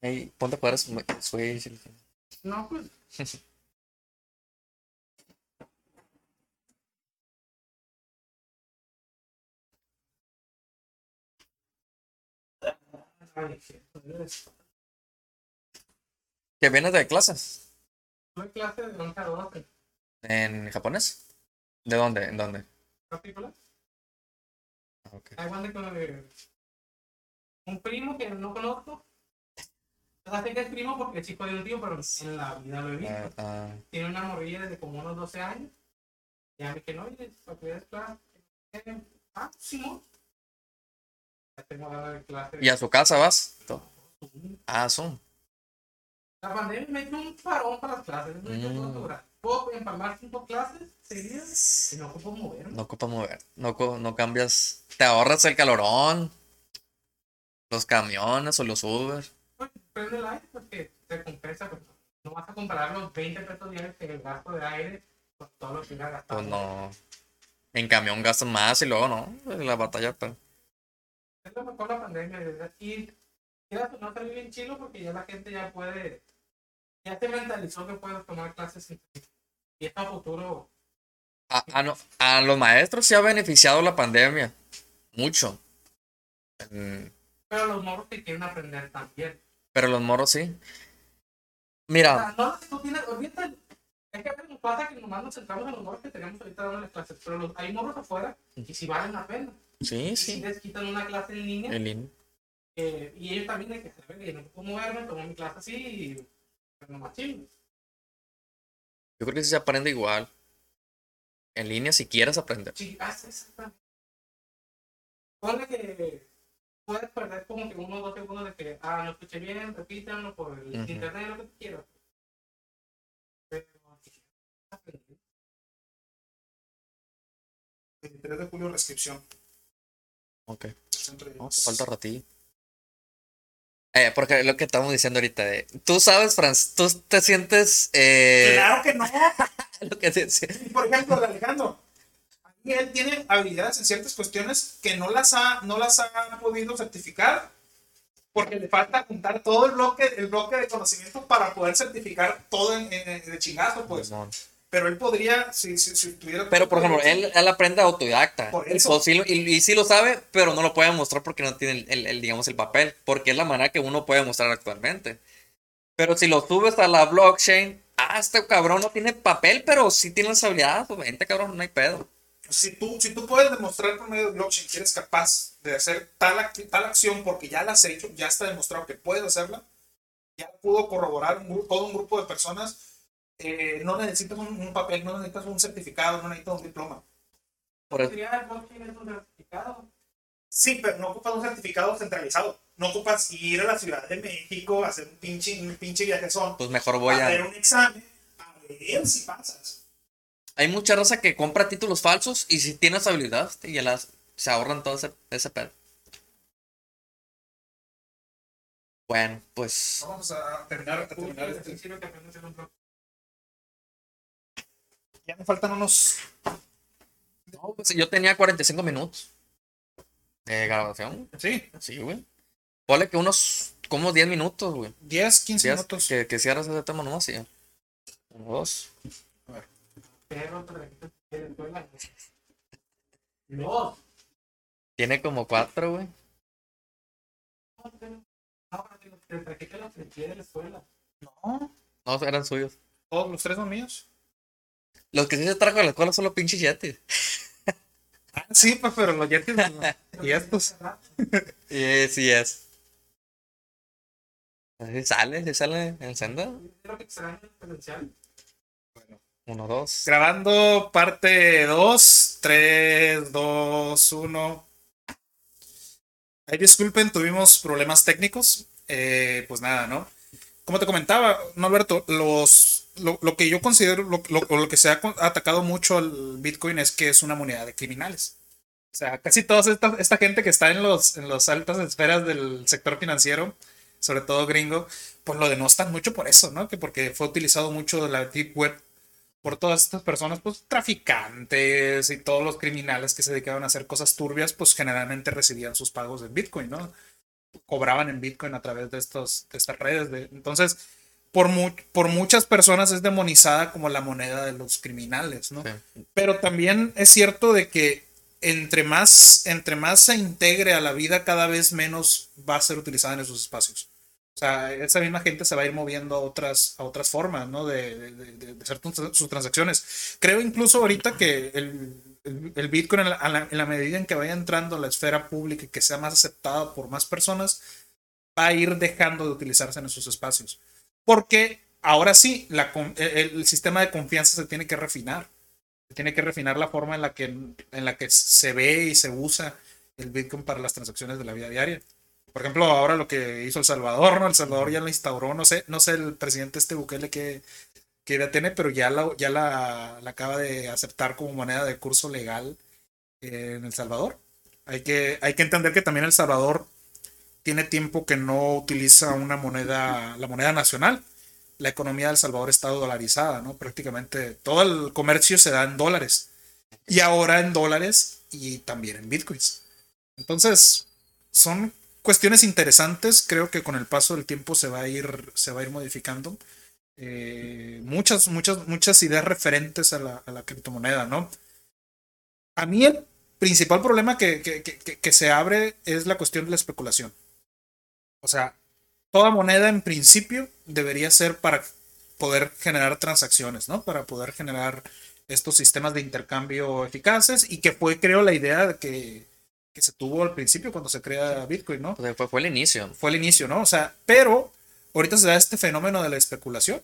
Ey, ponte a jugar a Swi- Switch. No, pues. ¿Que vienes de clases? Tuve clase de 11 a 12. ¿En japonés? ¿De dónde? ¿En dónde? ¿Capítulo? Ah, ok. Hay banda con el- un primo que no conozco. O sé que es primo porque es chico de un tío, pero en la vida lo he visto. Ah, ah, Tiene una morrilla desde como unos 12 años. Ya me dije, no, oye, para que veas clase. Eh, Ah, sí, no. Ya tengo de clase. ¿Y a su casa vas? Ah, son. La pandemia me dio un parón para las clases. No Mm. puedo empalmar cinco clases seguidas y no puedo moverme. No ocupas mover. No, no cambias. Te ahorras el calorón. Los camiones o los Uber. Pues, prende el aire porque te compensa. Pues, no vas a comparar los 20 pesos diarios que el gasto de aire con todo lo que hubiera gastado. Pues no. En camión gastan más y luego no. La batalla, pero. Es lo mejor la pandemia, ¿verdad? Y quieras o no salir bien chilo porque ya la gente ya puede, ya se mentalizó que puede tomar clases y esto a futuro. A, a no- a los maestros sí ha beneficiado la pandemia. Mucho. Pero los morros que quieren aprender también. Pero los morros sí. O Mira, sea, no, tú tienes, olvídate, es que a veces nos pasa que nomás nos centramos en los morros que tenemos ahorita dándoles clases, pero los- hay morros afuera y si valen la pena. sí, Y si sí. les quitan una clase en línea, En línea. eh, y ellos también hay que saber que no puedo moverme, tomo mi clase así y Yo creo que sí se aprende igual. En línea si quieres aprender. Sí, haz exactamente. Ponle que puedes perder como que uno o dos segundos de que, ah, no escuché bien, repítanlo por el internet, lo que tú quieras. Pero, aprender, 23 de julio, restricción. Ok. Te falta ratillo. Eh, porque lo que estamos diciendo ahorita de, tú sabes, Franz, tú te sientes eh, Claro que no. lo que se- se- Y, Por ejemplo, de Alejandro. ahí Él tiene habilidades en ciertas cuestiones que no las ha, no las ha podido certificar porque le falta juntar todo el bloque, el bloque de conocimiento para poder certificar todo en, en- de chingazo, pues. No. Pero él podría, si, si, si tuviera... Pero por ejemplo, él, él aprende autodidacta. Por Y eso. pues sí lo- y, y sí lo sabe, pero no lo puede mostrar porque no tiene el, el- el, digamos, el papel. Porque es la manera que uno puede mostrar actualmente. Pero si lo subes a la blockchain, ah, este cabrón no tiene papel, pero sí tiene las habilidades, pues vente cabrón, no hay pedo. Si tú, si tú puedes demostrar por medio de blockchain que eres capaz de hacer tal, tal acción porque ya la has hecho, ya está demostrado que puedes hacerla, ya pudo corroborar un todo un grupo de personas, eh, no necesitas un, un papel, no necesitas un certificado, no necesitas un diploma. Por eso- sería el blockchain es un certificado. Sí, pero no ocupas un certificado centralizado. No ocupas ir a la Ciudad de México, hacer un pinche, un pinche viajezón, pues mejor voy hacer a... un examen, a ver si pasas. Hay mucha raza que compra títulos falsos y si tienes habilidad, y ya las, se ahorran todo ese, ese pedo. Bueno, pues... Vamos a terminar, a terminar este. Ya me faltan unos No, pues, yo tenía 45 minutos de grabación. Sí, Sí, güey. Ponle que unos, como 10 minutos, güey. 10, 15 Días minutos. Que, que cierras ese tema nomás, sí. Uno, dos. De escuela. Dos. Tiene como cuatro, güey. No, escuela. No, No, eran suyos. todos los tres son míos. Los que sí se trajo a la escuela son los pinches yetis. Ah, sí, pues, pero los Yetis y estos. Y sí es. Sí sale, sí sale en senda. Lo que es presencial. Uno, dos. Grabando parte 2, 3, 2, 1. Ay, disculpen, tuvimos problemas técnicos. Eh, pues nada, ¿no? Como te comentaba, no Alberto, los, lo, lo que yo considero, lo, lo- lo que se ha atacado mucho al Bitcoin es que es una moneda de criminales. O sea, casi toda esta, esta gente que está en los, en las altas esferas del sector financiero, sobre todo gringo, pues lo denostan mucho por eso, ¿no? Que porque fue utilizado mucho la Deep Web por todas estas personas, pues traficantes y todos los criminales que se dedicaban a hacer cosas turbias, pues generalmente recibían sus pagos en Bitcoin, ¿no? Cobraban en Bitcoin a través de, estos, de estas redes. De, entonces, por, mu- por muchas personas es demonizada como la moneda de los criminales, ¿no? Sí. Pero también es cierto de que entre más, entre más se integre a la vida, cada vez menos va a ser utilizada en esos espacios. O sea, esa misma gente se va a ir moviendo a otras, a otras formas, ¿no? De, de- de- de hacer sus transacciones. Creo incluso ahorita que el, el- el Bitcoin, en la- en la medida en que vaya entrando a la esfera pública y que sea más aceptada por más personas, va a ir dejando de utilizarse en esos espacios. Porque ahora sí, la con- el, el sistema de confianza se tiene que refinar. Se tiene que refinar la forma en la que, en la que se ve y se usa el Bitcoin para las transacciones de la vida diaria. Por ejemplo, ahora lo que hizo El Salvador, ¿no? El Salvador ya lo instauró, no sé, no sé el presidente este Bukele que, que idea tiene, pero ya, la, ya la, la acaba de aceptar como moneda de curso legal en El Salvador. Hay que, hay que entender que también El Salvador tiene tiempo que no utiliza una moneda, la moneda nacional. La economía de El Salvador está dolarizada, ¿no? Prácticamente todo el comercio se da en dólares. Y ahora en dólares y también en bitcoins. Entonces, son cuestiones interesantes. Creo que con el paso del tiempo se va a ir, se va a ir modificando. Eh, muchas, muchas, muchas ideas referentes a la, a la, criptomoneda, ¿no? A mí el principal problema que, que, que, que, se abre es la cuestión de la especulación. O sea, toda moneda en principio debería ser para poder generar transacciones, ¿no? Para poder generar estos sistemas de intercambio eficaces y que fue, creo, la idea que, que se tuvo al principio cuando se crea Bitcoin, ¿no? Pues fue, fue el inicio. Fue el inicio, ¿no? O sea, pero ahorita se da este fenómeno de la especulación,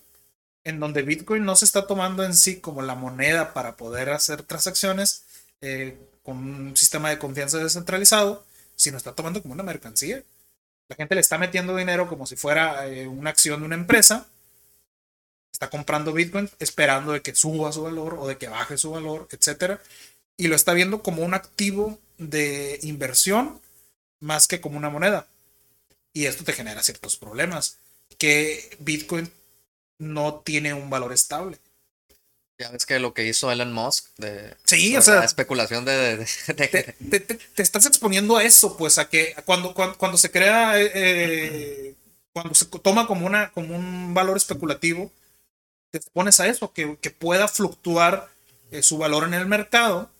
en donde Bitcoin no se está tomando en sí como la moneda para poder hacer transacciones eh, con un sistema de confianza descentralizado, sino está tomando como una mercancía. La gente le está metiendo dinero como si fuera eh, una acción de una empresa está comprando Bitcoin esperando de que suba su valor o de que baje su valor, etcétera, y lo está viendo como un activo de inversión más que como una moneda. Y esto te genera ciertos problemas, que Bitcoin no tiene un valor estable. Ya ves que lo que hizo Elon Musk de sí, o sea, la especulación de, de, de... Te, te, te, estás exponiendo a eso, pues a que cuando, cuando, cuando se crea, eh, cuando se toma como, una, como un valor especulativo, te expones a eso, que, que pueda fluctuar eh, su valor en el mercado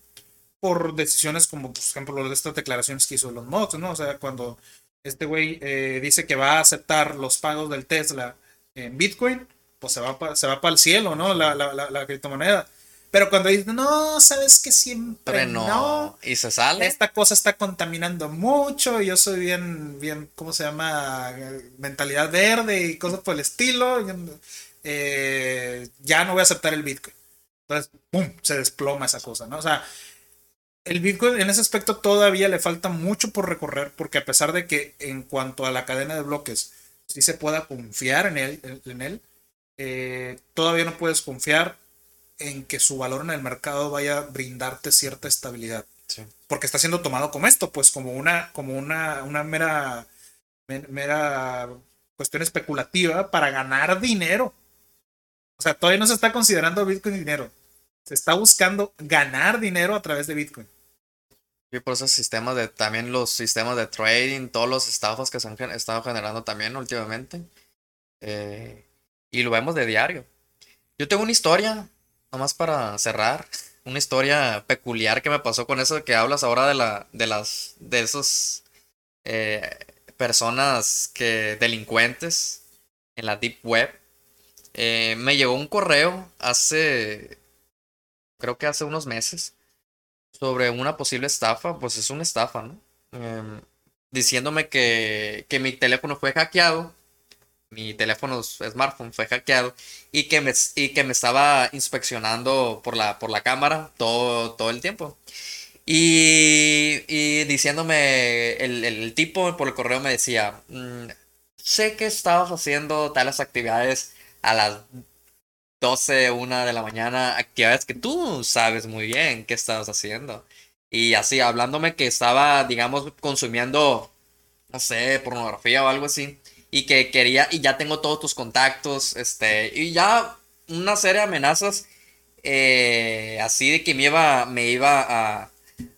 por decisiones como, por ejemplo, de estas declaraciones que hizo los Musk, ¿no? O sea, cuando este güey eh, dice que va a aceptar los pagos del Tesla en Bitcoin, pues se va, pa, se va para el cielo, ¿no? La, la, la, la, criptomoneda. Pero cuando dice, no, sabes que siempre no, no, Y se sale. Esta cosa está contaminando mucho. Yo soy bien, bien, ¿cómo se llama? Mentalidad verde y cosas por el estilo eh, ya no voy a aceptar el Bitcoin. Entonces, ¡pum! Se desploma esa cosa, ¿no? O sea, el Bitcoin en ese aspecto todavía le falta mucho por recorrer, porque a pesar de que en cuanto a la cadena de bloques sí se pueda confiar en él, en él eh, todavía no puedes confiar en que su valor en el mercado vaya a brindarte cierta estabilidad. Sí. Porque está siendo tomado como esto, pues como una, como una, una mera, mera cuestión especulativa para ganar dinero. O sea, todavía no se está considerando Bitcoin dinero. Se está buscando ganar dinero a través de Bitcoin. Y por esos sistemas de, también los sistemas de trading, todos los estafos que se han estado generando también últimamente. Eh, y lo vemos de diario. Yo tengo una historia, nomás para cerrar, una historia peculiar que me pasó con eso que hablas ahora de la, de las, de esos eh, personas que, delincuentes en la deep web eh, me llegó un correo hace, creo que hace unos meses, sobre una posible estafa, pues es una estafa, ¿no? Eh, diciéndome que, que mi teléfono fue hackeado, mi teléfono smartphone fue hackeado y que me, y que me estaba inspeccionando por la, por la cámara todo, todo el tiempo. Y, diciéndome, el, el, tipo por el correo me decía, mmm, sé que estabas haciendo tales actividades a las 12, 1 de la mañana, actividades que tú sabes muy bien qué estabas haciendo. Y así, hablándome que estaba, digamos, consumiendo, no sé, pornografía o algo así. Y que quería, y ya tengo todos tus contactos, este, y ya una serie de amenazas, eh, así de que me iba, me iba a,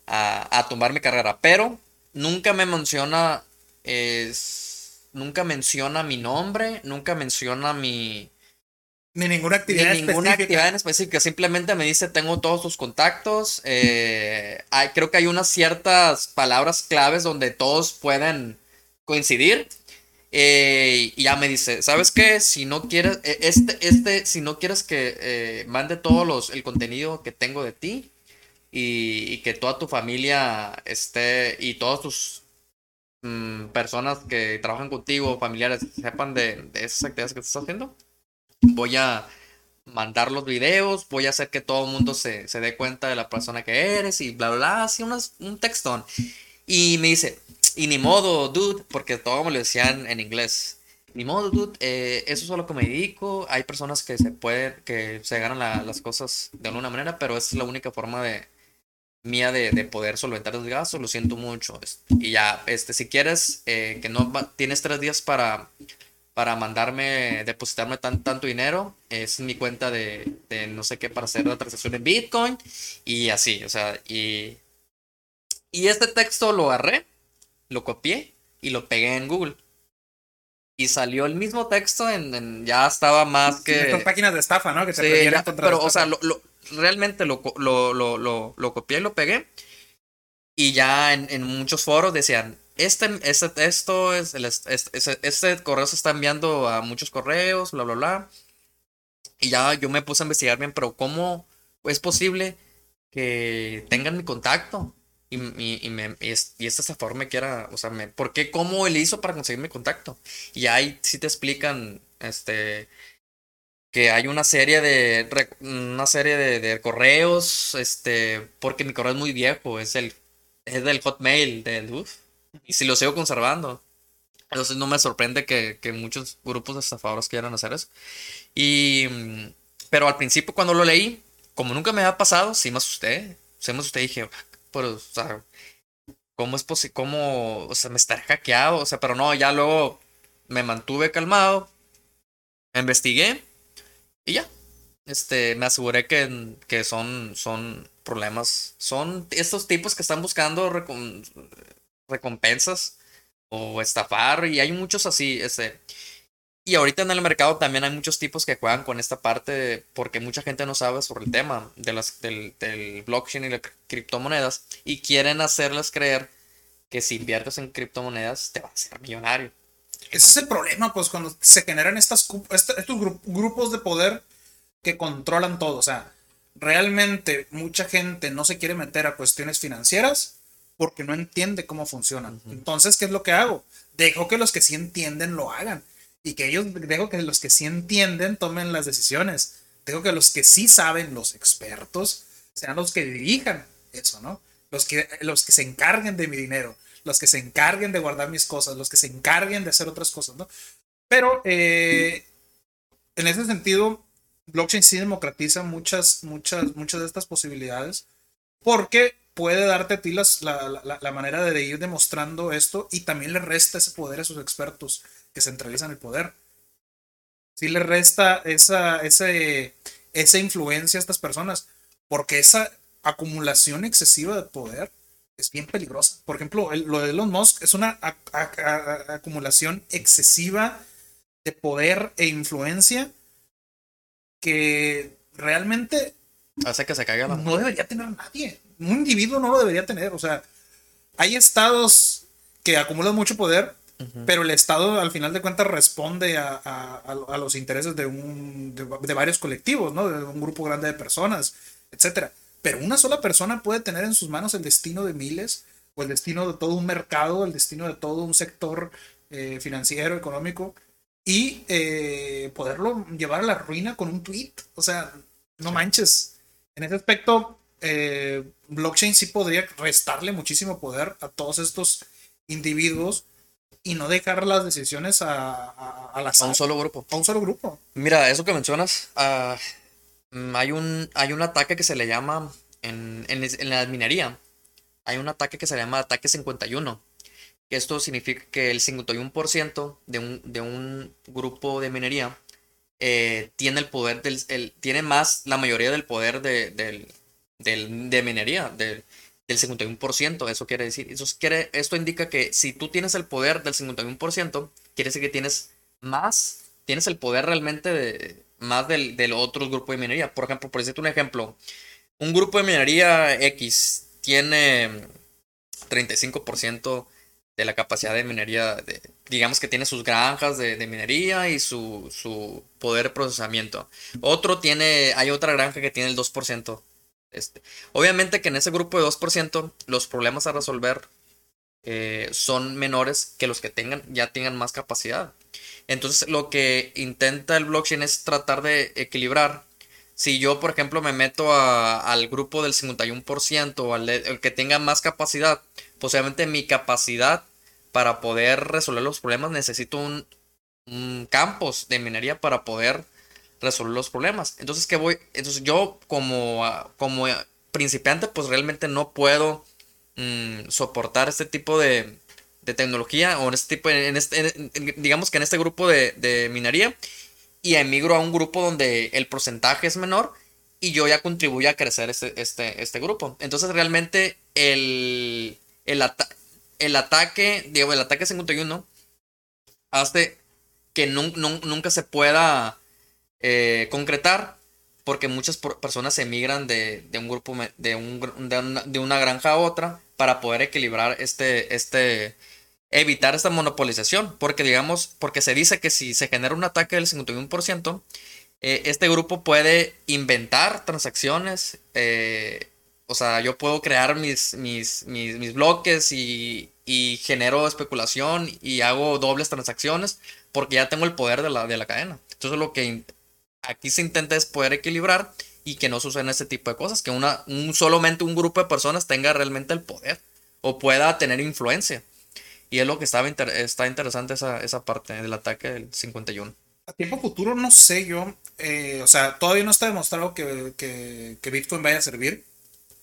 a, a tumbar mi carrera. Pero nunca me menciona, es, nunca menciona mi nombre, nunca menciona mi, ni ninguna actividad Ni ninguna específica. actividad en específica. Simplemente me dice, tengo todos tus contactos. Eh, hay, creo que hay unas ciertas palabras claves donde todos pueden coincidir. Eh, y ya me dice, ¿sabes qué? Si no quieres, este, este, si no quieres que eh, mande todo los, el contenido que tengo de ti y, y que toda tu familia esté y todas tus mm, personas que trabajan contigo, familiares, sepan de, de esas actividades que estás haciendo, voy a mandar los videos, voy a hacer que todo el mundo se, se dé cuenta de la persona que eres y bla, bla, bla, así unas, un textón. Y me dice, y ni modo, dude, porque todo me lo decían en inglés. Ni modo, dude, eh, eso es a lo que me dedico. Hay personas que se pueden, que se ganan la, las cosas de alguna manera, pero esa es la única forma de, mía de, de poder solventar los gastos, lo siento mucho. Y ya, este, si quieres, eh, que no tienes tres días para, para mandarme, depositarme tan, tanto dinero, es mi cuenta de, de no sé qué para hacer la transacción en Bitcoin y así, o sea, y, y este texto lo agarré, lo copié y lo pegué en Google. Y salió el mismo texto en, en- ya estaba más Sí, que... Estas páginas de estafa, ¿no? Que Sí, ya, pero, o sea, lo, lo- realmente lo, lo, lo, lo, lo copié y lo pegué. Y ya en, en muchos foros decían, este, este, esto es, el, este correo se está enviando a muchos correos, bla, bla, bla. Y ya yo me puse a investigar bien, pero ¿cómo es posible que tengan mi contacto? Y, y, me, y, y este estafador me quiera, o sea, me, ¿por qué? ¿Cómo él hizo para conseguir mi contacto? Y ahí sí te explican, este, que hay una serie de una serie de, correos, este, porque mi correo es muy viejo, es el es del Hotmail, del uf, y si lo sigo conservando. Entonces no me sorprende que, que muchos grupos de estafadores quieran hacer eso. Y pero al principio cuando lo leí, como nunca me había pasado, sí me asusté. Sí me asusté dije, pero, o sea, ¿cómo es posible? ¿Cómo? O sea, me estaré hackeado. O sea, pero no, ya luego me mantuve calmado, investigué y ya. Este, me aseguré que, que son, son problemas. Son estos tipos que están buscando recom- recompensas o estafar. Y hay muchos así. Este. Y ahorita en el mercado también hay muchos tipos que juegan con esta parte porque mucha gente no sabe sobre el tema de las, del, del blockchain y las cri- criptomonedas y quieren hacerles creer que si inviertes en criptomonedas te vas a ser millonario. Ese es el problema, pues, cuando se generan estas, estos gru- grupos de poder que controlan todo. O sea, realmente mucha gente no se quiere meter a cuestiones financieras porque no entiende cómo funcionan. Entonces, ¿qué es lo que hago? Dejo que los que sí entienden lo hagan. Y que ellos, dejo que los que sí entienden tomen las decisiones. Dejo que los que sí saben, los expertos, sean los que dirijan eso, ¿no? Los que, los que se encarguen de mi dinero, los que se encarguen de guardar mis cosas, los que se encarguen de hacer otras cosas, ¿no? Pero eh, en ese sentido, blockchain sí democratiza muchas, muchas, muchas de estas posibilidades porque puede darte a ti las- la, la- la manera de ir demostrando esto y también le resta ese poder a sus expertos que centralizan el poder. Sí le resta esa, ese, esa influencia a estas personas porque esa acumulación excesiva de poder es bien peligrosa. Por ejemplo, el- lo de Elon Musk es una a- acumulación excesiva de poder e influencia que realmente Hace que se caiga la... no debería tener nadie. Un individuo no lo debería tener. O sea, hay estados que acumulan mucho poder, pero el estado al final de cuentas responde a, a- a- los intereses de, un, de, de varios colectivos, ¿no? De un grupo grande de personas, etcétera. Pero una sola persona puede tener en sus manos el destino de miles, o el destino de todo un mercado, el destino de todo un sector eh, financiero, económico, y eh, poderlo llevar a la ruina con un tweet. O sea, no manches. En ese aspecto, eh, blockchain sí podría restarle muchísimo poder a todos estos individuos y no dejar las decisiones a, a, a las- A un solo grupo. a un solo grupo. Mira, eso que mencionas, mm, hay un, hay un ataque que se le llama en, en, la minería. Hay un ataque que se llama ataque 51. Que esto significa que el 51% de un, de un grupo de minería eh, tiene el poder del, el- tiene más, la mayoría del poder de, del, del- de minería, del, del 51%. Eso quiere decir, eso quiere, esto indica que si tú tienes el poder del 51%, quiere decir que tienes más, tienes el poder realmente más del, del otro grupo de minería. Por ejemplo, por decirte un ejemplo, un grupo de minería X tiene 35% de la capacidad de minería, digamos que tiene sus granjas de, de minería y su, su poder de procesamiento. Otro tiene, hay otra granja que tiene el 2%. Este. Obviamente que en ese grupo de 2% los problemas a resolver eh, son menores que los que tengan, ya tengan más capacidad. Entonces lo que intenta el blockchain es tratar de equilibrar. Si yo, por ejemplo, me meto al grupo del 51% o al, el que tenga más capacidad, posiblemente mi capacidad para poder resolver los problemas necesito un, un campos de minería para poder resolver los problemas. Entonces, ¿qué voy? Entonces, yo como, ah, como principiante, pues realmente no puedo mm, soportar este tipo de, de, tecnología o en este tipo, en este, digamos que en este grupo de, de minería y emigro a un grupo donde el porcentaje es menor y yo ya contribuyo a crecer este, este, este grupo. Entonces realmente el, el, el ataque, digo, el ataque 51 hace que nunca se pueda eh, concretar porque muchas personas emigran de, de un grupo, de, un, de, una, granja a otra para poder equilibrar este, este, evitar esta monopolización, porque digamos, porque se dice que si se genera un ataque del 51%, eh, este grupo puede inventar transacciones, eh, o sea, yo puedo crear mis, mis, mis, mis bloques y, y, genero especulación y hago dobles transacciones porque ya tengo el poder de la, de la cadena. Entonces lo que aquí se intenta es poder equilibrar y que no sucedan ese tipo de cosas, que una, un, solamente un grupo de personas tenga realmente el poder o pueda tener influencia. Y es lo que estaba está interesante esa, esa parte del ataque del 51. A tiempo futuro no sé yo, eh, o sea, todavía no está demostrado que, que, que Bitcoin vaya a servir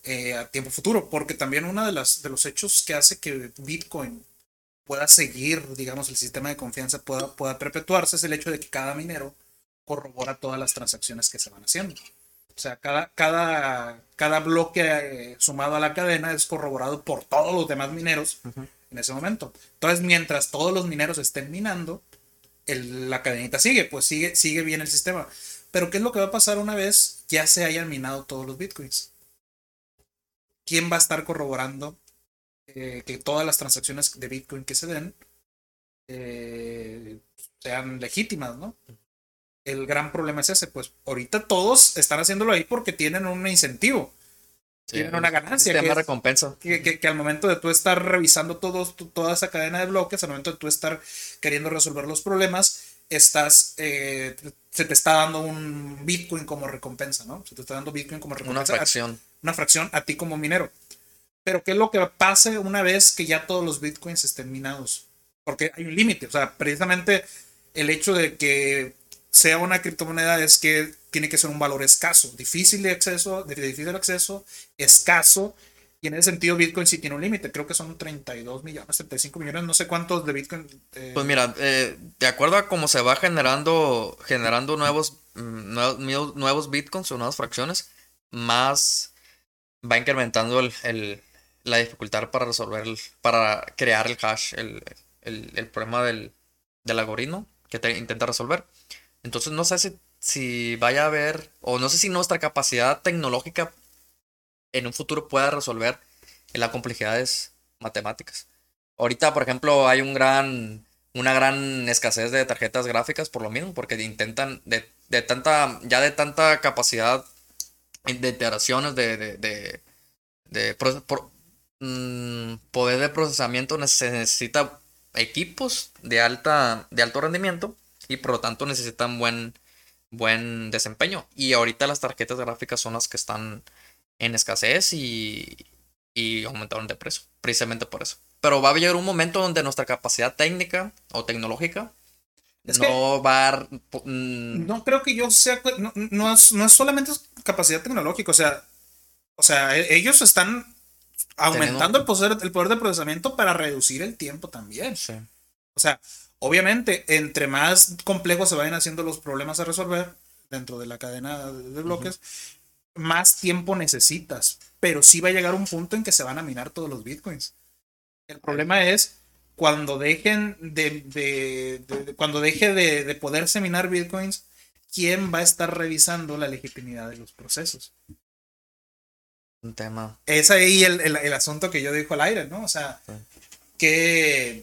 eh, a tiempo futuro, porque también uno de, las, de los hechos que hace que Bitcoin pueda seguir, digamos, el sistema de confianza pueda, pueda perpetuarse es el hecho de que cada minero corrobora todas las transacciones que se van haciendo. O sea, cada, cada, cada bloque eh, sumado a la cadena es corroborado por todos los demás mineros en ese momento. Entonces, mientras todos los mineros estén minando, el, la cadenita sigue, pues sigue, sigue bien el sistema. Pero, ¿qué es lo que va a pasar una vez ya se hayan minado todos los bitcoins? ¿Quién va a estar corroborando eh, que todas las transacciones de bitcoin que se den eh, sean legítimas, ¿no? El gran problema es ese, pues ahorita todos están haciéndolo ahí porque tienen un incentivo. tienen una ganancia. que, recompensa. Que, que, al momento de tú estar revisando todos, toda esa cadena de bloques, al momento de tú estar queriendo resolver los problemas, estás, eh, se te está dando un Bitcoin como recompensa, ¿no? Se te está dando Bitcoin como recompensa. Una fracción. una fracción a ti como minero. Pero ¿qué es lo que pase una vez que ya todos los Bitcoins estén minados? Porque hay un límite, o sea, precisamente el hecho de que sea una criptomoneda es que tiene que ser un valor escaso, difícil de acceso, de acceso, escaso. Y en ese sentido, Bitcoin sí tiene un límite. Creo que son 32 millones, 35 millones, no sé cuántos de Bitcoin. Eh, pues mira, eh, de acuerdo a cómo se va generando, generando nuevos, mm, nuevos, nuevos Bitcoins o nuevas fracciones, más va incrementando el, la dificultad para resolver, para crear el hash, el, el problema del, del algoritmo que te intenta resolver. Entonces no sé si, si vaya a haber, o no sé si nuestra capacidad tecnológica en un futuro pueda resolver las complejidades matemáticas. Ahorita, por ejemplo, hay un gran, una gran escasez de tarjetas gráficas por lo mismo, porque intentan de, de tanta, ya de tanta capacidad de iteraciones de, de, de, mm, poder de procesamiento se necesita equipos de alta de alto rendimiento y por lo tanto necesitan buen, buen desempeño. Y ahorita las tarjetas gráficas son las que están en escasez y, y aumentaron de precio, precisamente por eso. Pero va a llegar un momento donde nuestra capacidad técnica o tecnológica no va a... Mm, no creo que yo sea... No, no, es, no es solamente capacidad tecnológica, o sea, o sea, e, ellos están aumentando el poder, el poder de procesamiento para reducir el tiempo también. Sí. O sea, Obviamente, entre más complejos se vayan haciendo los problemas a resolver dentro de la cadena de bloques, más tiempo necesitas. Pero sí va a llegar un punto en que se van a minar todos los bitcoins. El problema es cuando dejen de, cuando deje de, poderse minar bitcoins, ¿quién va a estar revisando la legitimidad de los procesos? Un tema. Es ahí el, asunto que yo dijo al aire, ¿no? O sea, que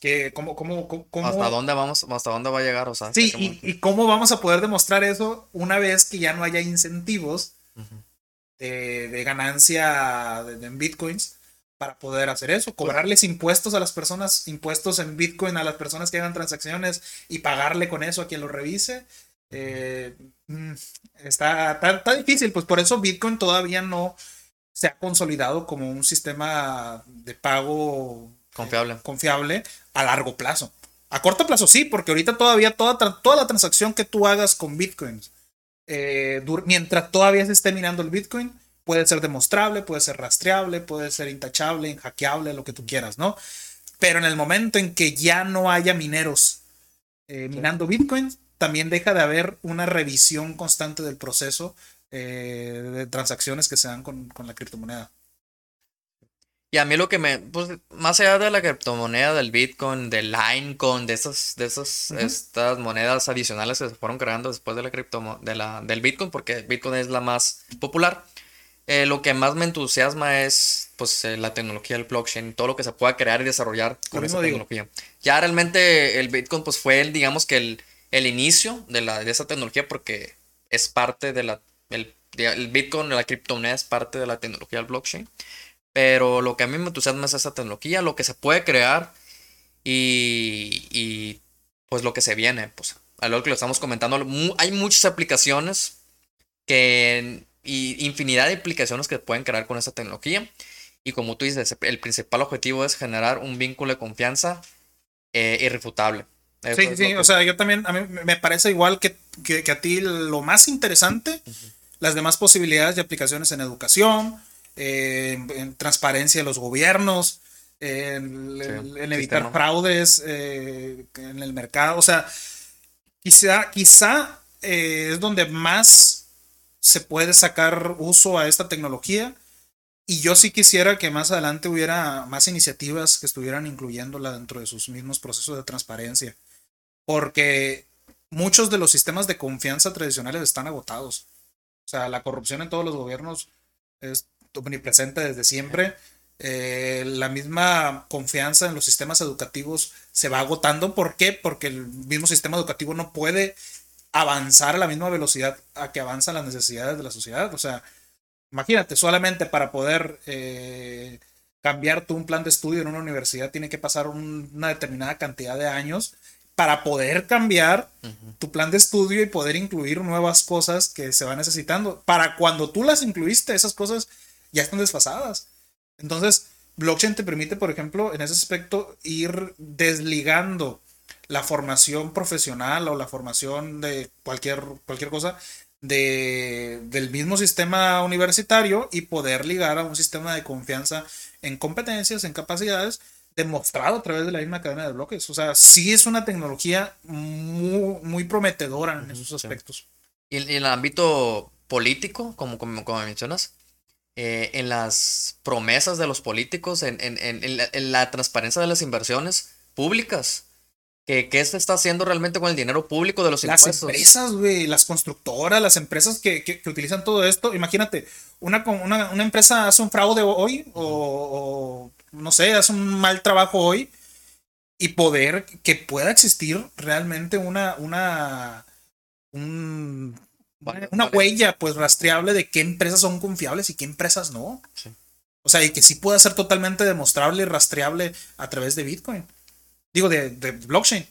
que cómo, cómo, cómo, hasta dónde vamos hasta dónde va a llegar o sea sí y, cómo vamos a poder demostrar eso una vez que ya no haya incentivos de, ganancia en bitcoins para poder hacer eso cobrarles impuestos a las personas impuestos en bitcoin a las personas que hagan transacciones y pagarle con eso a quien lo revise. Eh, mm, está, está difícil pues por eso bitcoin todavía no se ha consolidado como un sistema de pago Confiable. confiable a largo plazo. A corto plazo sí, porque ahorita todavía toda, toda la transacción que tú hagas con bitcoins, eh, mientras todavía se esté minando el bitcoin, puede ser demostrable, puede ser rastreable, puede ser intachable, hackeable, lo que tú quieras, ¿no? Pero en el momento en que ya no haya mineros eh, minando Bitcoin, también deja de haber una revisión constante del proceso eh, de transacciones que se dan con, con la criptomoneda. Y a mí lo que me, pues, más allá de la criptomoneda, del Bitcoin, del Linecoin, de esas, de esas, estas monedas adicionales que se fueron creando después de la cripto, de la, del Bitcoin, porque Bitcoin es la más popular. Eh, lo que más me entusiasma es, pues, eh, la tecnología del blockchain, todo lo que se pueda crear y desarrollar con esa tecnología. Ya realmente el Bitcoin, pues, fue, el, digamos que el, el inicio de, la, de esa tecnología, porque es parte de la, el, el Bitcoin, la criptomoneda es parte de la tecnología del blockchain. Pero lo que a mí me entusiasma es esa tecnología, lo que se puede crear y, y pues lo que se viene. Pues a lo que lo estamos comentando, hay muchas aplicaciones que y infinidad de aplicaciones que pueden crear con esa tecnología. Y como tú dices, el principal objetivo es generar un vínculo de confianza eh, irrefutable. sí, sí, o sea, yo también, a mí me parece igual que, que, a ti lo más interesante, las demás posibilidades de aplicaciones en educación, en transparencia de los gobiernos, en, evitar fraudes eh, en el mercado. O sea, quizá, quizá eh, es donde más se puede sacar uso a esta tecnología. Y yo sí quisiera que más adelante hubiera más iniciativas que estuvieran incluyéndola dentro de sus mismos procesos de transparencia. Porque muchos de los sistemas de confianza tradicionales están agotados. O sea, la corrupción en todos los gobiernos es omnipresente desde siempre. Eh, la misma confianza en los sistemas educativos se va agotando. ¿Por qué? Porque el mismo sistema educativo no puede avanzar a la misma velocidad a que avanzan las necesidades de la sociedad. O sea, imagínate, solamente para poder eh, cambiar tú un plan de estudio en una universidad tiene que pasar una determinada cantidad de años para poder cambiar tu plan de estudio y poder incluir nuevas cosas que se van necesitando. Para cuando tú las incluiste, esas cosas ya están desfasadas. Entonces, blockchain te permite, por ejemplo, en ese aspecto, ir desligando la formación profesional o la formación de cualquier, cualquier cosa de, del mismo sistema universitario y poder ligar a un sistema de confianza en competencias, en capacidades, demostrado a través de la misma cadena de bloques. O sea, sí es una tecnología muy, muy prometedora en esos aspectos. Y en el ámbito político, como, como, como mencionas, eh, en las promesas de los políticos, en, la, transparencia de las inversiones públicas. ¿Qué, ¿Qué, se está haciendo realmente con el dinero público de los impuestos? Las empresas, güey, las constructoras, las empresas que, utilizan todo esto. Imagínate, una, una, una, empresa hace un fraude hoy o, no sé, hace un mal trabajo hoy y poder que pueda existir realmente una, una, un, una huella pues rastreable de qué empresas son confiables y qué empresas no. O sea, y que sí pueda ser totalmente demostrable y rastreable a través de Bitcoin. Digo, de, blockchain.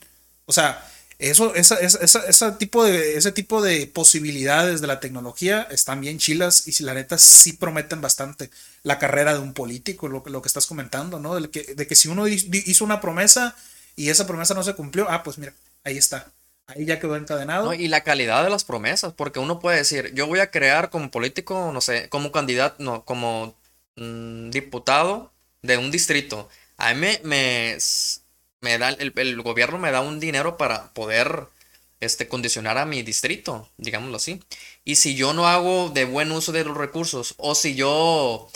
O sea, eso, esa, tipo de, ese tipo de posibilidades de la tecnología están bien chilas y si la neta sí prometen bastante la carrera de un político, lo, lo que estás comentando, ¿no? De que, de que si uno hizo una promesa y esa promesa no se cumplió, ah, pues mira, ahí está ahí ya quedó encadenado. y la calidad de las promesas, porque uno puede decir, yo voy a crear como político, no sé, como candidato, no, como mm, diputado de un distrito. A mí me, me, da, el, gobierno me da un dinero para poder este, condicionar a mi distrito, digámoslo así. Y si yo no hago de buen uso de los recursos, o si yo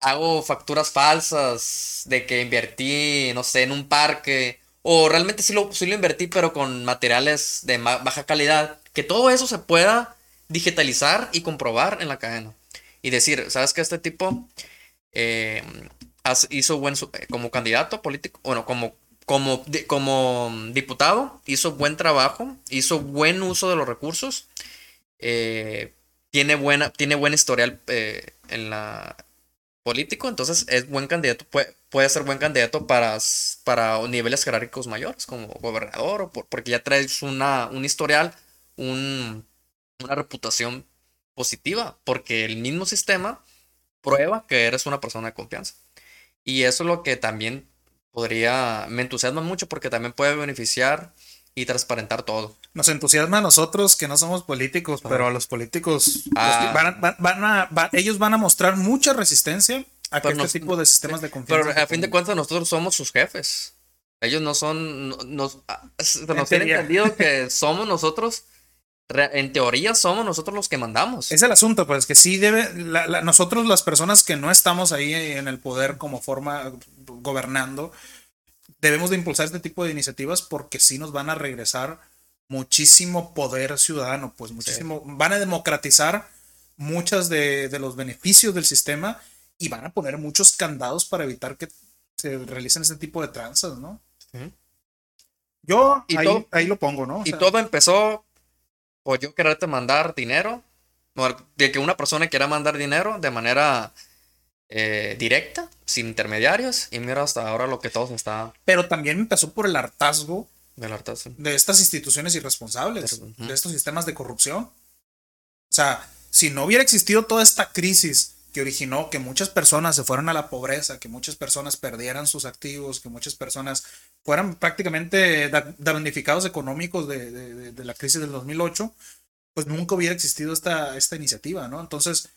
hago facturas falsas de que invertí, no sé, en un parque o realmente sí lo, lo invertí, pero con materiales de baja calidad. Que todo eso se pueda digitalizar y comprobar en la cadena. Y decir, ¿sabes que este tipo eh, hizo buen eh, como candidato político? Bueno, como, como, como diputado, hizo buen trabajo, hizo buen uso de los recursos. Eh, tiene, buena, tiene buen historial en la político, entonces es buen candidato, puede, puede ser buen candidato para, para niveles jerárquicos mayores, como gobernador, o porque ya traes una, un historial, un, una reputación positiva, porque el mismo sistema prueba que eres una persona de confianza. Y eso es lo que también podría, me entusiasma mucho porque también puede beneficiar y transparentar todo. Nos entusiasma a nosotros que no somos políticos, pero a los políticos Ah. los- van van- van a- va- ellos van a mostrar mucha resistencia a que este nos- tipo de sistemas de confianza. Pero a fin de cuentas nosotros somos sus jefes. Ellos no son, no- nos, ah, se nos tiene entendido que somos nosotros, en teoría somos nosotros los que mandamos. Es el asunto, pues que sí debe, la- la- nosotros las personas que no estamos ahí en el poder como forma gobernando, debemos de impulsar este tipo de iniciativas porque sí nos van a regresar muchísimo poder ciudadano, pues muchísimo, van a democratizar muchas de, de los beneficios del sistema y van a poner muchos candados para evitar que se realicen este tipo de tranzas, ¿no? Yo Y ahí, todo- ahí lo pongo, ¿no? O Y sea, todo empezó por yo quererte mandar dinero, de que una persona quiera mandar dinero de manera eh, directa, sin intermediarios, y mira hasta ahora lo que todo se está pero también empezó por el hartazgo del hartazgo. de estas instituciones irresponsables, de estos sistemas de corrupción. O sea, si no hubiera existido toda esta crisis que originó que muchas personas se fueran a la pobreza, que muchas personas perdieran sus activos, que muchas personas fueran prácticamente da- damnificados económicos de, de- de- de la crisis del 2008, pues nunca hubiera existido esta, esta iniciativa, ¿no? Entonces,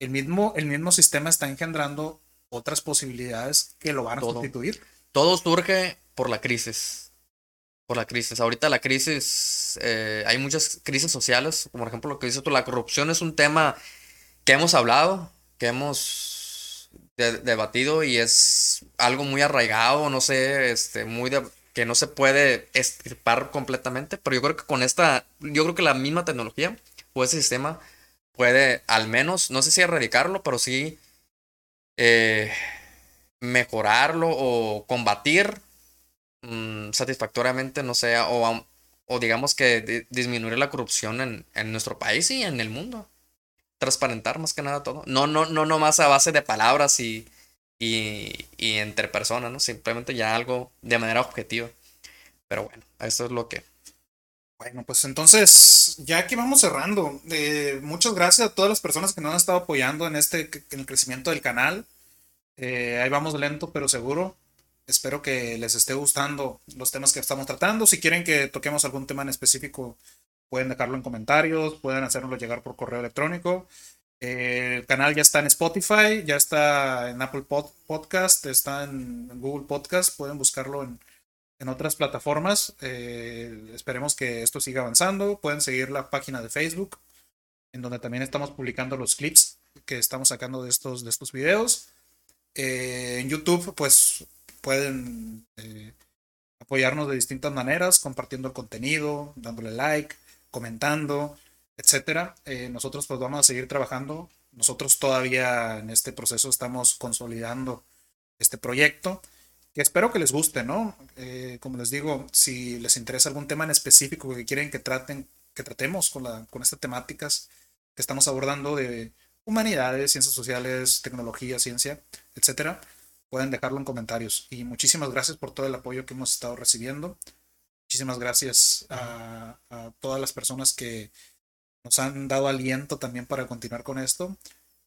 el mismo, el mismo sistema está engendrando otras posibilidades que lo van a Todo. sustituir. Todo surge por la crisis. Por la crisis. Ahorita la crisis, eh, hay muchas crisis sociales, como por ejemplo lo que dices tú, la corrupción es un tema que hemos hablado, que hemos de- debatido y es algo muy arraigado, no sé, este, muy de- que no se puede estirpar completamente, pero yo creo que con esta, yo creo que la misma tecnología o ese sistema puede al menos, no sé si erradicarlo, pero sí eh, mejorarlo o combatir mm, satisfactoriamente, no sé, o, am- o digamos que di- disminuir la corrupción en, en nuestro país y en el mundo. Transparentar más que nada todo. No, no, no nomás a base de palabras y, y, y entre personas, ¿no? Simplemente ya algo de manera objetiva. Pero bueno, eso es lo que. Bueno, pues entonces, ya que vamos cerrando, eh, muchas gracias a todas las personas que nos han estado apoyando en este en el crecimiento del canal. Eh, ahí vamos lento, pero seguro. Espero que les esté gustando los temas que estamos tratando. Si quieren que toquemos algún tema en específico, pueden dejarlo en comentarios, pueden hacérnoslo llegar por correo electrónico. Eh, el canal ya está en Spotify, ya está en Apple Pod- Podcast, está en Google Podcast, pueden buscarlo en, en otras plataformas. Eh, esperemos que esto siga avanzando. Pueden seguir la página de Facebook, en donde también estamos publicando los clips que estamos sacando de estos, de estos videos. Eh, en YouTube, pues pueden eh, apoyarnos de distintas maneras, compartiendo el contenido, dándole like, comentando, etcétera. Nosotros pues vamos a seguir trabajando. Nosotros todavía en este proceso estamos consolidando este proyecto espero que les guste, ¿no? Eh, como les digo, si les interesa algún tema en específico que quieren que traten, que tratemos con, la, con estas temáticas que estamos abordando de humanidades, ciencias sociales, tecnología, ciencia, etcétera, pueden dejarlo en comentarios. Y muchísimas gracias por todo el apoyo que hemos estado recibiendo. Muchísimas gracias a, todas las personas que nos han dado aliento también para continuar con esto.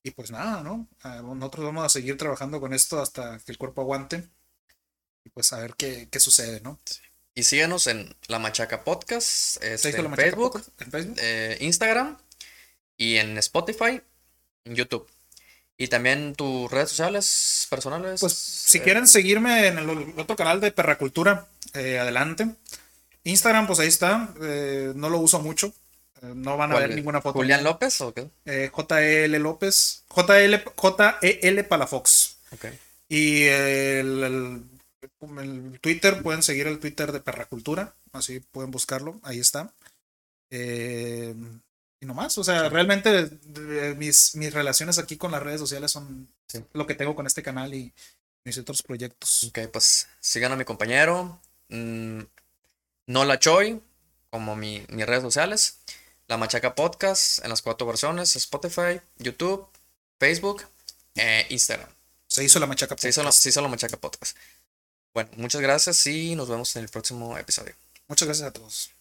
Y pues nada, ¿no? Ah, Nosotros vamos a seguir trabajando con esto hasta que el cuerpo aguante. Y pues a ver qué, qué sucede, ¿no? Y síguenos en La Machaca Podcast, ¿Se este, en machaca Facebook, podcast en Facebook? eh, Instagram y en Spotify, en YouTube. Y también tus redes sociales personales. Pues si eh, quieren seguirme en el otro canal de Perracultura, eh, adelante. Instagram, pues ahí está. no lo uso mucho. no van a ¿cuál ver ninguna foto. ¿Julián López o qué? JL López. JL, JEL Palafox. Ok. Y el, el- el Twitter, pueden seguir el Twitter de Perracultura. Así pueden buscarlo. Ahí está. Eh, y no más. O sea, realmente de- mis, mis relaciones aquí con las redes sociales son Sí. lo que tengo con este canal y mis otros proyectos. Ok, pues sigan a mi compañero. mm, Nola Choi, como mi, mis redes sociales. La Machaca Podcast en las cuatro versiones: Spotify, YouTube, Facebook e Instagram. Se hizo la machaca. Se hizo, la, Podcast. se hizo la Machaca Podcast. Bueno, muchas gracias y nos vemos en el próximo episodio. Muchas gracias a todos.